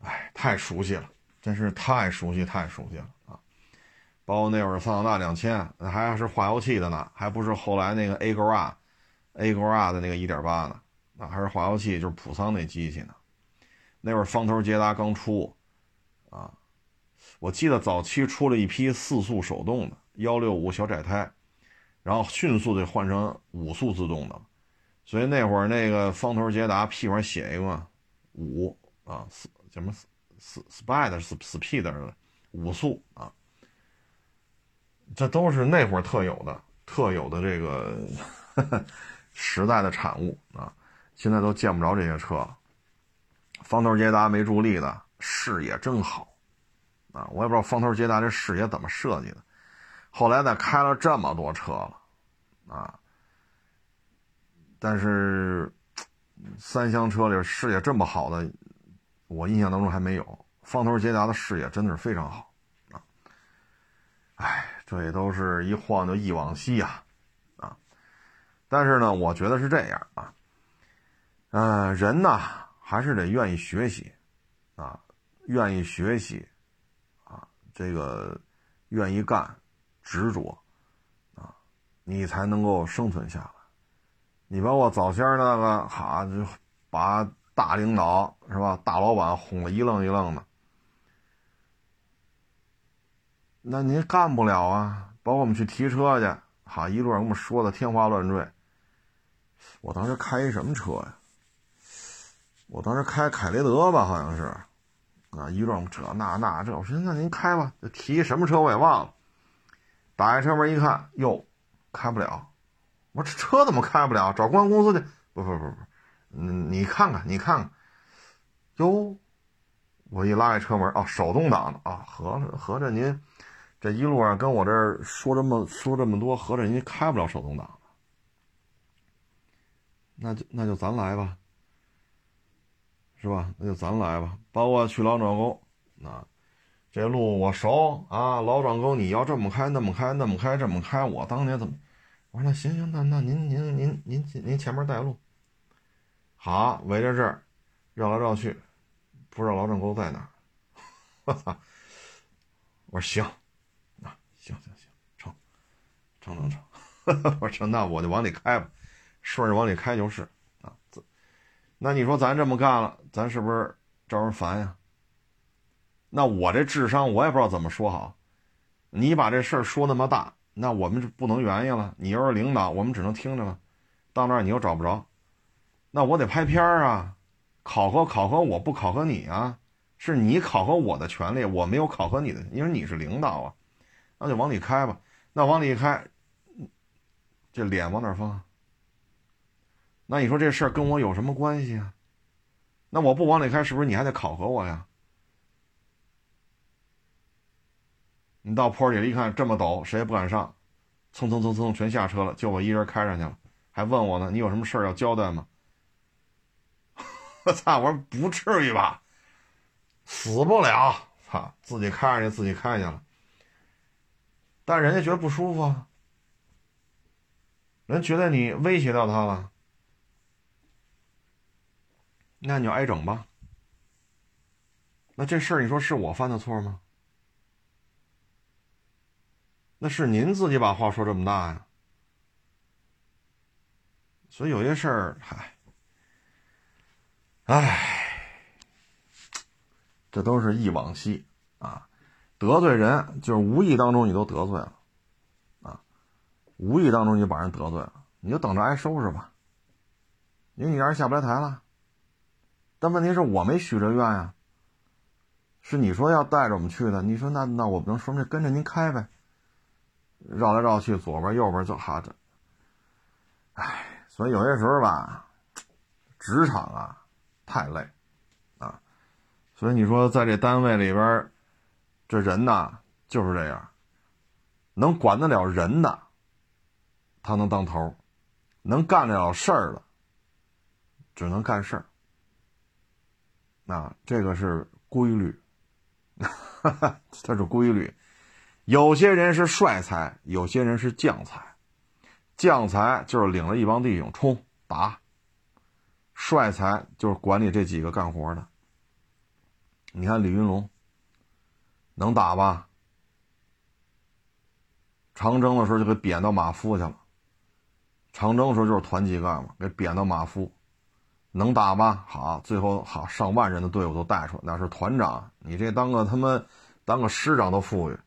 哎，太熟悉了。真是太熟悉，太熟悉了啊！包括那会儿桑塔纳两千，那还是化油器的呢，还不是后来那个 A g r a A g r a 的那个一点八呢，那还是化油器，就是普桑那机器呢。那会儿方头捷达刚出，啊，我记得早期出了一批四速手动的幺六五小窄胎，然后迅速的换成五速自动的，所以那会儿那个方头捷达屁股上写一个五啊四什么？s speed speed 的五速啊，这都是那会儿特有的、特有的这个 时代的产物啊，现在都见不着这些车了。方头捷达没助力的视野真好啊，我也不知道方头捷达这视野怎么设计的。后来呢，开了这么多车了啊，但是三厢车里视野这么好的。我印象当中还没有方头捷达的视野真的是非常好啊！哎，这也都是一晃就忆往昔呀，啊！但是呢，我觉得是这样啊，嗯，人呐还是得愿意学习，啊，愿意学习，啊，这个愿意干，执着，啊，你才能够生存下来。你包括早先那个，哈，就把大领导是吧，大老板哄得一愣一愣的，那您干不了啊。包括我们去提车去，哈，一路上跟我们说的天花乱坠。我当时开一什么车呀？我当时开凯雷德吧，好像是，啊，一路上这那那这，我说那您开吧，提什么车我也忘了。打开车门一看，哟，开不了。我说这车怎么开不了？找公安公司去。不不不不，你看看，你看看，哟，我一拉开车门，哦，手动挡的啊，合着合着您。这一路上跟我这说这么说这么多，合着您开不了手动挡那就那就咱来吧，是吧？那就咱来吧。包括去老庄沟，啊，这路我熟啊。老庄沟你要这么开那么开那么开这么开，我当年怎么？我说那行行，那那您您您您您前面带路，好，围着这儿绕来绕去，不知道老庄沟在哪儿。我操！我说行。啊行行行，成，成成成，我说那我就往里开吧，顺着往里开就是啊。那你说咱这么干了，咱是不是招人烦呀？那我这智商我也不知道怎么说好。你把这事儿说那么大，那我们就不能原因了。你要是领导，我们只能听着了。到那儿你又找不着，那我得拍片儿啊，考核考核我不考核你啊，是你考核我的权利，我没有考核你的，因为你是领导啊。那就往里开吧，那往里开，这脸往哪放？那你说这事儿跟我有什么关系啊？那我不往里开，是不是你还得考核我呀？你到坡里一看，这么陡，谁也不敢上，蹭蹭蹭蹭全下车了，就我一人开上去了，还问我呢，你有什么事儿要交代吗？我操！我说不至于吧，死不了，操，自己开上去，自己开去了。但人家觉得不舒服啊，人觉得你威胁到他了，那你就挨整吧。那这事儿你说是我犯的错吗？那是您自己把话说这么大呀。所以有些事儿，嗨，唉，这都是忆往昔啊。得罪人就是无意当中你都得罪了，啊，无意当中你把人得罪了，你就等着挨收拾吧。因为你让人下不来台了。但问题是我没许这愿呀，是你说要带着我们去的。你说那那我不能说那跟着您开呗，绕来绕去左边右边就哈着。唉，所以有些时候吧，职场啊太累啊，所以你说在这单位里边。这人呐就是这样，能管得了人的，他能当头；能干得了事儿的，只能干事儿。啊，这个是规律，哈哈，这是规律。有些人是帅才，有些人是将才。将才就是领了一帮弟兄冲打，帅才就是管理这几个干活的。你看李云龙。能打吧？长征的时候就给贬到马夫去了。长征的时候就是团级干部，给贬到马夫，能打吧？好，最后好上万人的队伍都带出来，那是团长。你这当个他妈当个师长都富裕。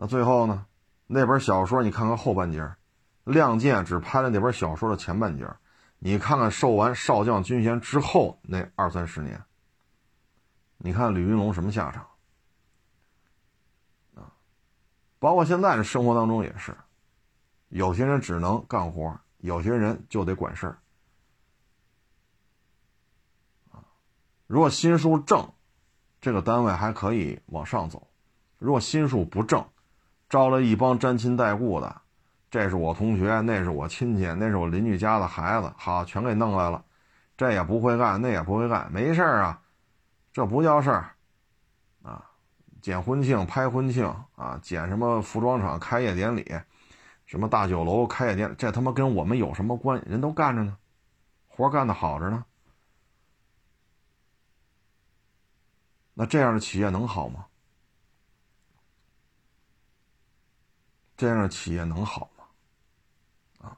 那最后呢？那本小说你看看后半截，《亮剑》只拍了那本小说的前半截，你看看受完少将军衔之后那二三十年，你看李云龙什么下场？啊包括现在的生活当中也是，有些人只能干活，有些人就得管事儿。啊，如果心术正，这个单位还可以往上走；如果心术不正，招了一帮沾亲带故的，这是我同学，那是我亲戚，那是我邻居家的孩子，好，全给弄来了，这也不会干，那也不会干，没事啊，这不叫事儿啊。捡婚庆、拍婚庆啊，捡什么服装厂开业典礼，什么大酒楼开业典，这他妈跟我们有什么关系？人都干着呢，活干的好着呢，那这样的企业能好吗？这样的企业能好吗？啊，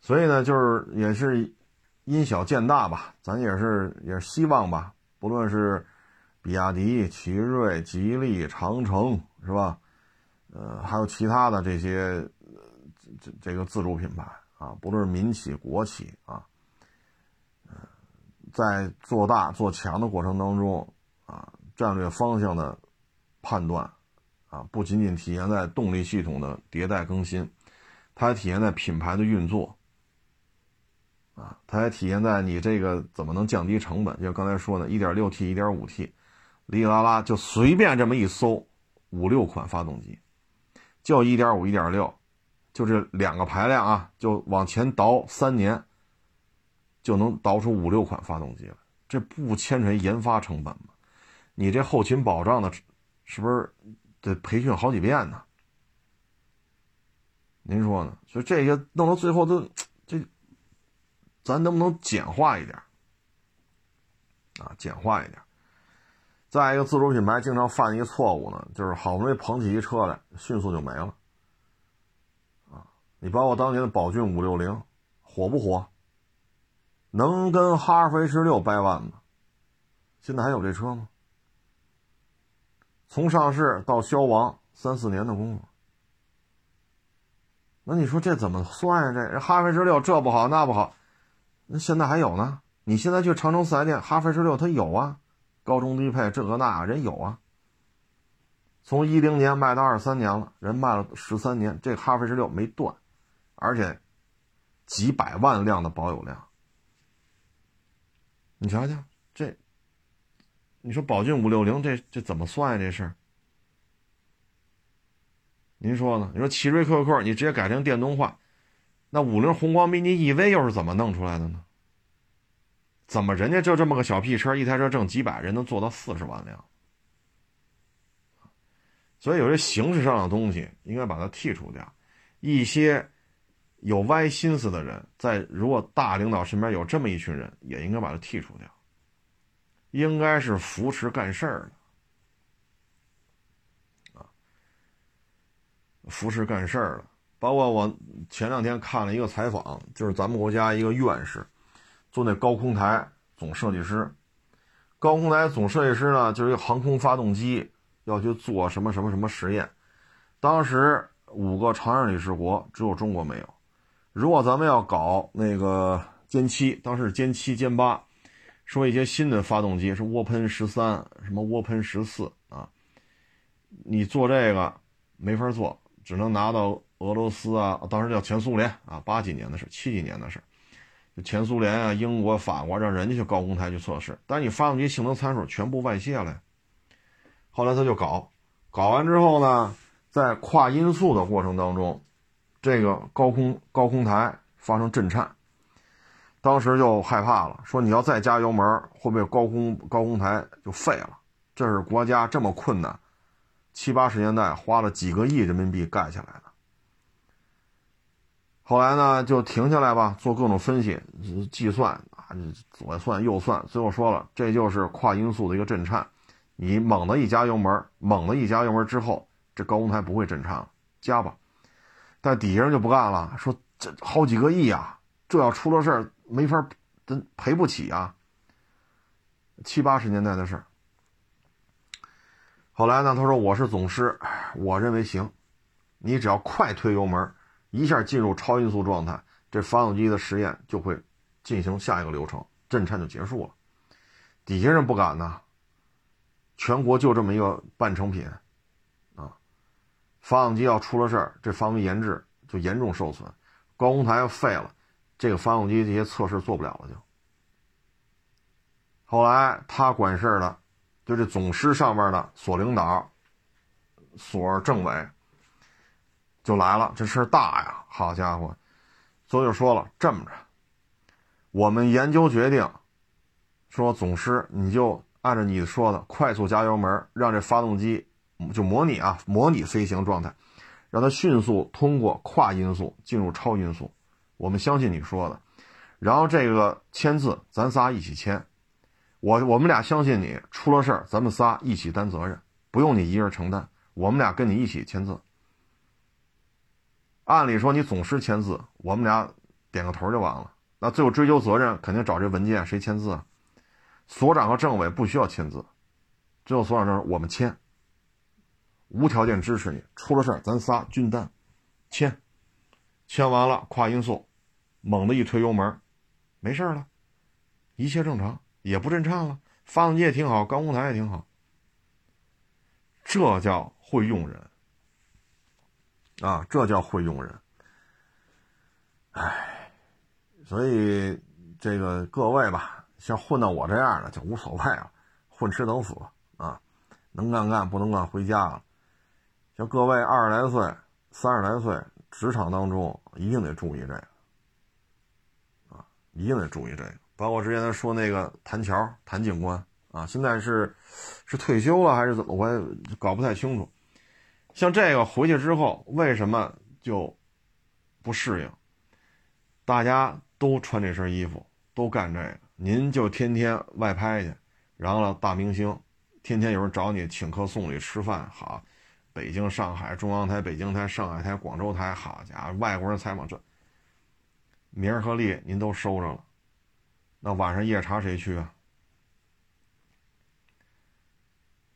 所以呢，就是也是因小见大吧，咱也是也是希望吧，不论是比亚迪、奇瑞、吉利、长城，是吧？呃，还有其他的这些这这个自主品牌啊，不论是民企、国企啊，在做大做强的过程当中。啊，战略方向的判断，啊，不仅仅体现在动力系统的迭代更新，它还体现在品牌的运作，啊，它还体现在你这个怎么能降低成本？就刚才说的，1.6T、1.5T，哩哩啦啦就随便这么一搜，五六款发动机，就1.5、1.6，就这两个排量啊，就往前倒三年，就能倒出五六款发动机来，这不牵扯研发成本吗？你这后勤保障的，是不是得培训好几遍呢？您说呢？所以这些弄到最后都，这咱能不能简化一点？啊，简化一点。再一个，自主品牌经常犯一个错误呢，就是好不容易捧起一车来，迅速就没了。啊，你包括当年的宝骏五六零，火不火？能跟哈弗 H 六掰腕吗？现在还有这车吗？从上市到消亡三四年的功夫，那你说这怎么算呀？这哈弗 H 六这不好那不好，那现在还有呢？你现在去长城四 S 店，哈弗 H 六它有啊，高中低配这个那人有啊。从一零年卖到二三年了，人卖了十三年，这哈弗 H 六没断，而且几百万辆的保有量，你瞧瞧这。你说宝骏五六零这这怎么算呀？这事儿，您说呢？你说奇瑞 QQ 你直接改成电动化，那五菱宏光 mini EV 又是怎么弄出来的呢？怎么人家就这么个小屁车，一台车挣几百，人能做到四十万辆？所以有些形式上的东西应该把它剔除掉。一些有歪心思的人，在如果大领导身边有这么一群人，也应该把它剔除掉。应该是扶持干事儿的，啊，扶持干事儿的。包括我前两天看了一个采访，就是咱们国家一个院士做那高空台总设计师。高空台总设计师呢，就是一个航空发动机要去做什么什么什么实验。当时五个常任理事国只有中国没有。如果咱们要搞那个歼七，当时是歼七歼八。说一些新的发动机是涡喷十三，什么涡喷十四啊？你做这个没法做，只能拿到俄罗斯啊，当时叫前苏联啊，八几年的事，七几年的事，就前苏联啊、英国、法国让人家去高空台去测试，但是你发动机性能参数全部外泄了。后来他就搞，搞完之后呢，在跨音速的过程当中，这个高空高空台发生震颤。当时就害怕了，说你要再加油门，会不会高空高空台就废了？这是国家这么困难，七八十年代花了几个亿人民币盖下来的。后来呢，就停下来吧，做各种分析、计算啊，左算右算，最后说了，这就是跨音速的一个震颤。你猛的一加油门，猛的一加油门之后，这高空台不会震颤了，加吧。但底下人就不干了，说这好几个亿啊，这要出了事儿。没法，真赔不起啊！七八十年代的事儿。后来呢，他说我是总师，我认为行，你只要快推油门，一下进入超音速状态，这发动机的实验就会进行下一个流程，震颤就结束了。底下人不敢呐，全国就这么一个半成品啊，发动机要出了事儿，这发动机研制就严重受损，高空台要废了。这个发动机这些测试做不了了，就。后来他管事儿的，就这总师上面的所领导、所政委就来了，这事儿大呀，好家伙，所以就说了这么着，我们研究决定，说总师你就按照你说的快速加油门，让这发动机就模拟啊，模拟飞行状态，让它迅速通过跨音速进入超音速。我们相信你说的，然后这个签字咱仨一起签，我我们俩相信你，出了事儿，咱们仨一起担责任，不用你一人承担，我们俩跟你一起签字。按理说你总师签字，我们俩点个头就完了。那最后追究责任，肯定找这文件谁签字？所长和政委不需要签字，最后所长说我们签，无条件支持你。出了事儿，咱仨均担，签，签完了跨音速，猛地一推油门，没事了，一切正常，也不震颤了，发动机也挺好，高空台也挺好。这叫会用人啊，这叫会用人。唉。所以，这个各位吧，像混到我这样的就无所谓了，混吃等死啊，能干干，不能干回家了。像各位二十来岁、三十来岁，职场当中一定得注意这个，一定得注意这个。包括之前他说那个谭桥谭警官啊，现在是是退休了还是怎么？我也搞不太清楚。像这个回去之后，为什么就不适应？大家。都穿这身衣服，都干这个，您就天天外拍去，然后呢，大明星，天天有人找你请客送礼吃饭，好，北京、上海、中央台、北京台、上海台、广州台，好家伙，外国人采访这名和利您都收着了，那晚上夜查谁去啊？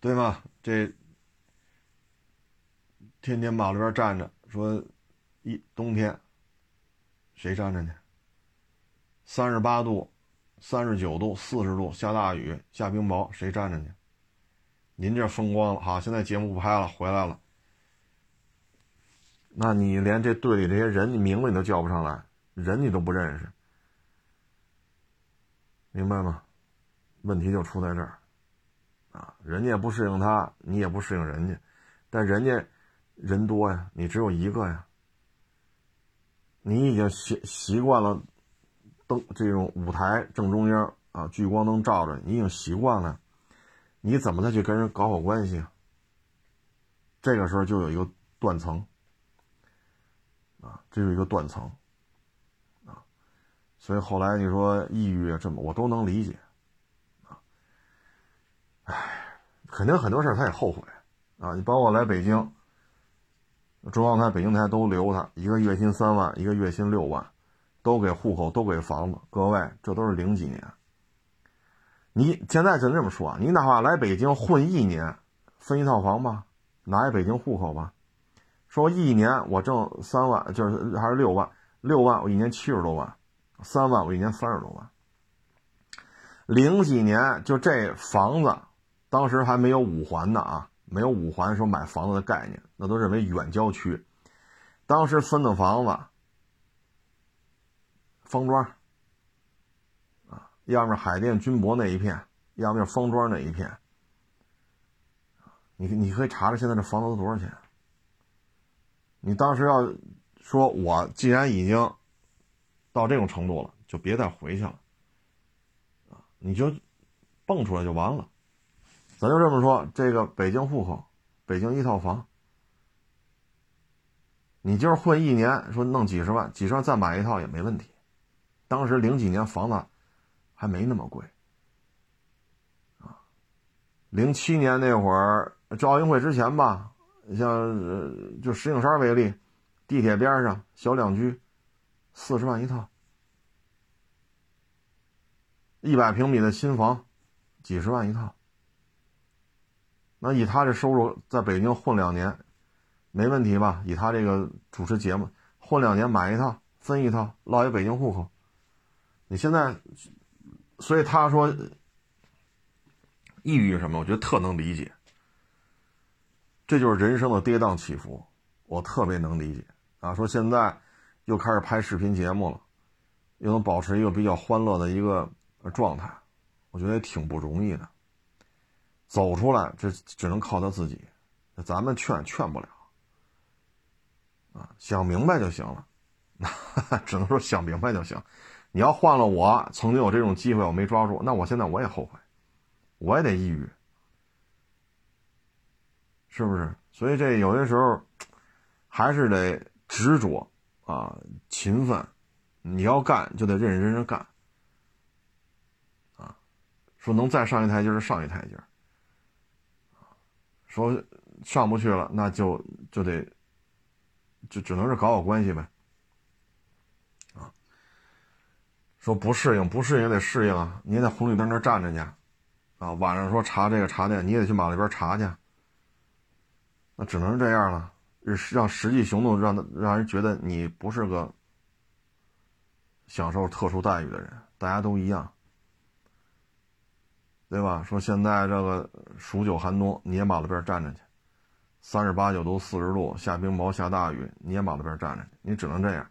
对吗？这天天马路边站着，说一冬天谁站着呢？三十八度，三十九度，四十度，下大雨，下冰雹，谁站着呢？您这风光了，好，现在节目不拍了，回来了。那你连这队里这些人，你名字你都叫不上来，人你都不认识，明白吗？问题就出在这儿，啊，人家不适应他，你也不适应人家，但人家人多呀，你只有一个呀，你已经习习惯了。灯这种舞台正中央啊，聚光灯照着，你已经习惯了，你怎么再去跟人搞好关系？这个时候就有一个断层啊，这是一个断层，所以后来你说抑郁这么，我都能理解啊。唉，肯定很多事他也后悔啊。你包括来北京，中央台、北京台都留他，一个月薪三万，一个月薪六万。都给户口，都给房子，各位，这都是零几年。你现在就这么说，你哪怕来北京混一年，分一套房吧，拿一北京户口吧，说一年我挣三万，就是还是六万，六万我一年七十多万，三万我一年三十多万。零几年就这房子，当时还没有五环呢啊，没有五环说买房子的概念，那都认为远郊区，当时分的房子。方庄，啊，要么海淀军博那一片，要么就方庄那一片，你你可以查查现在这房子都多少钱。你当时要说，我既然已经到这种程度了，就别再回去了，你就蹦出来就完了。咱就这么说，这个北京户口，北京一套房，你就是混一年，说弄几十万，几十万再买一套也没问题。当时零几年房子还没那么贵，啊，零七年那会儿，这奥运会之前吧，像就石景山为例，地铁边上小两居，四十万一套，一百平米的新房，几十万一套。那以他这收入，在北京混两年，没问题吧？以他这个主持节目，混两年买一套，分一套，落一北京户口。你现在，所以他说抑郁什么，我觉得特能理解。这就是人生的跌宕起伏，我特别能理解啊。说现在又开始拍视频节目了，又能保持一个比较欢乐的一个状态，我觉得也挺不容易的。走出来，这只能靠他自己，咱们劝劝不了啊。想明白就行了，只能说想明白就行。你要换了我，曾经有这种机会我没抓住，那我现在我也后悔，我也得抑郁，是不是？所以这有些时候还是得执着啊，勤奋，你要干就得认认真真干，啊，说能再上一台阶就上一台阶说上不去了，那就就得就只能是搞好关系呗。啊，说不适应，不适应也得适应啊，你也在红绿灯那站着去，啊，晚上说查这个查那，你也得去马路边查去。那只能是这样了，让实际行动让他让人觉得你不是个享受特殊待遇的人，大家都一样。对吧？说现在这个数九寒冬，你也马路边站着去，三十八九度、四十度，下冰雹、下大雨，你也马路边站着去，你只能这样。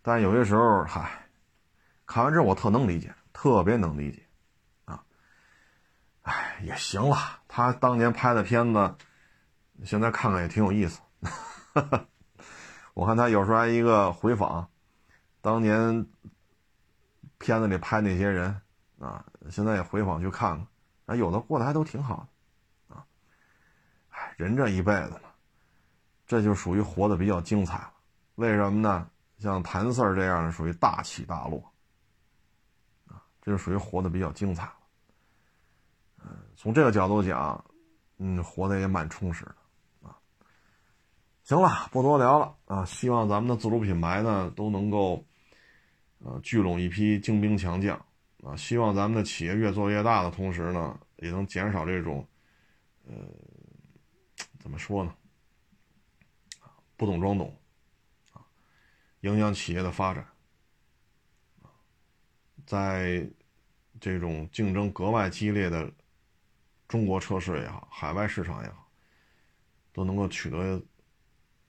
但有些时候，嗨，看完之后我特能理解，特别能理解，啊，哎，也行了。他当年拍的片子，现在看看也挺有意思。哈 哈我看他有时候还一个回访，当年片子里拍那些人。啊，现在也回访去看看，啊，有的过得还都挺好的，啊，哎，人这一辈子嘛，这就属于活得比较精彩了。为什么呢？像谭四儿这样的属于大起大落，啊，这就属于活得比较精彩了。嗯，从这个角度讲，嗯，活得也蛮充实的，行了，不多聊了啊，希望咱们的自主品牌呢都能够，呃，聚拢一批精兵强将。啊，希望咱们的企业越做越大的同时呢，也能减少这种，呃，怎么说呢？不懂装懂，啊，影响企业的发展，在这种竞争格外激烈的中国车市也好，海外市场也好，都能够取得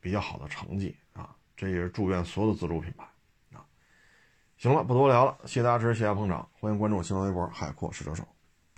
比较好的成绩啊！这也是祝愿所有的自主品牌啊。行了，不多聊了，谢谢大家支持，谢谢捧场，欢迎关注我新浪微博“海阔试车手”。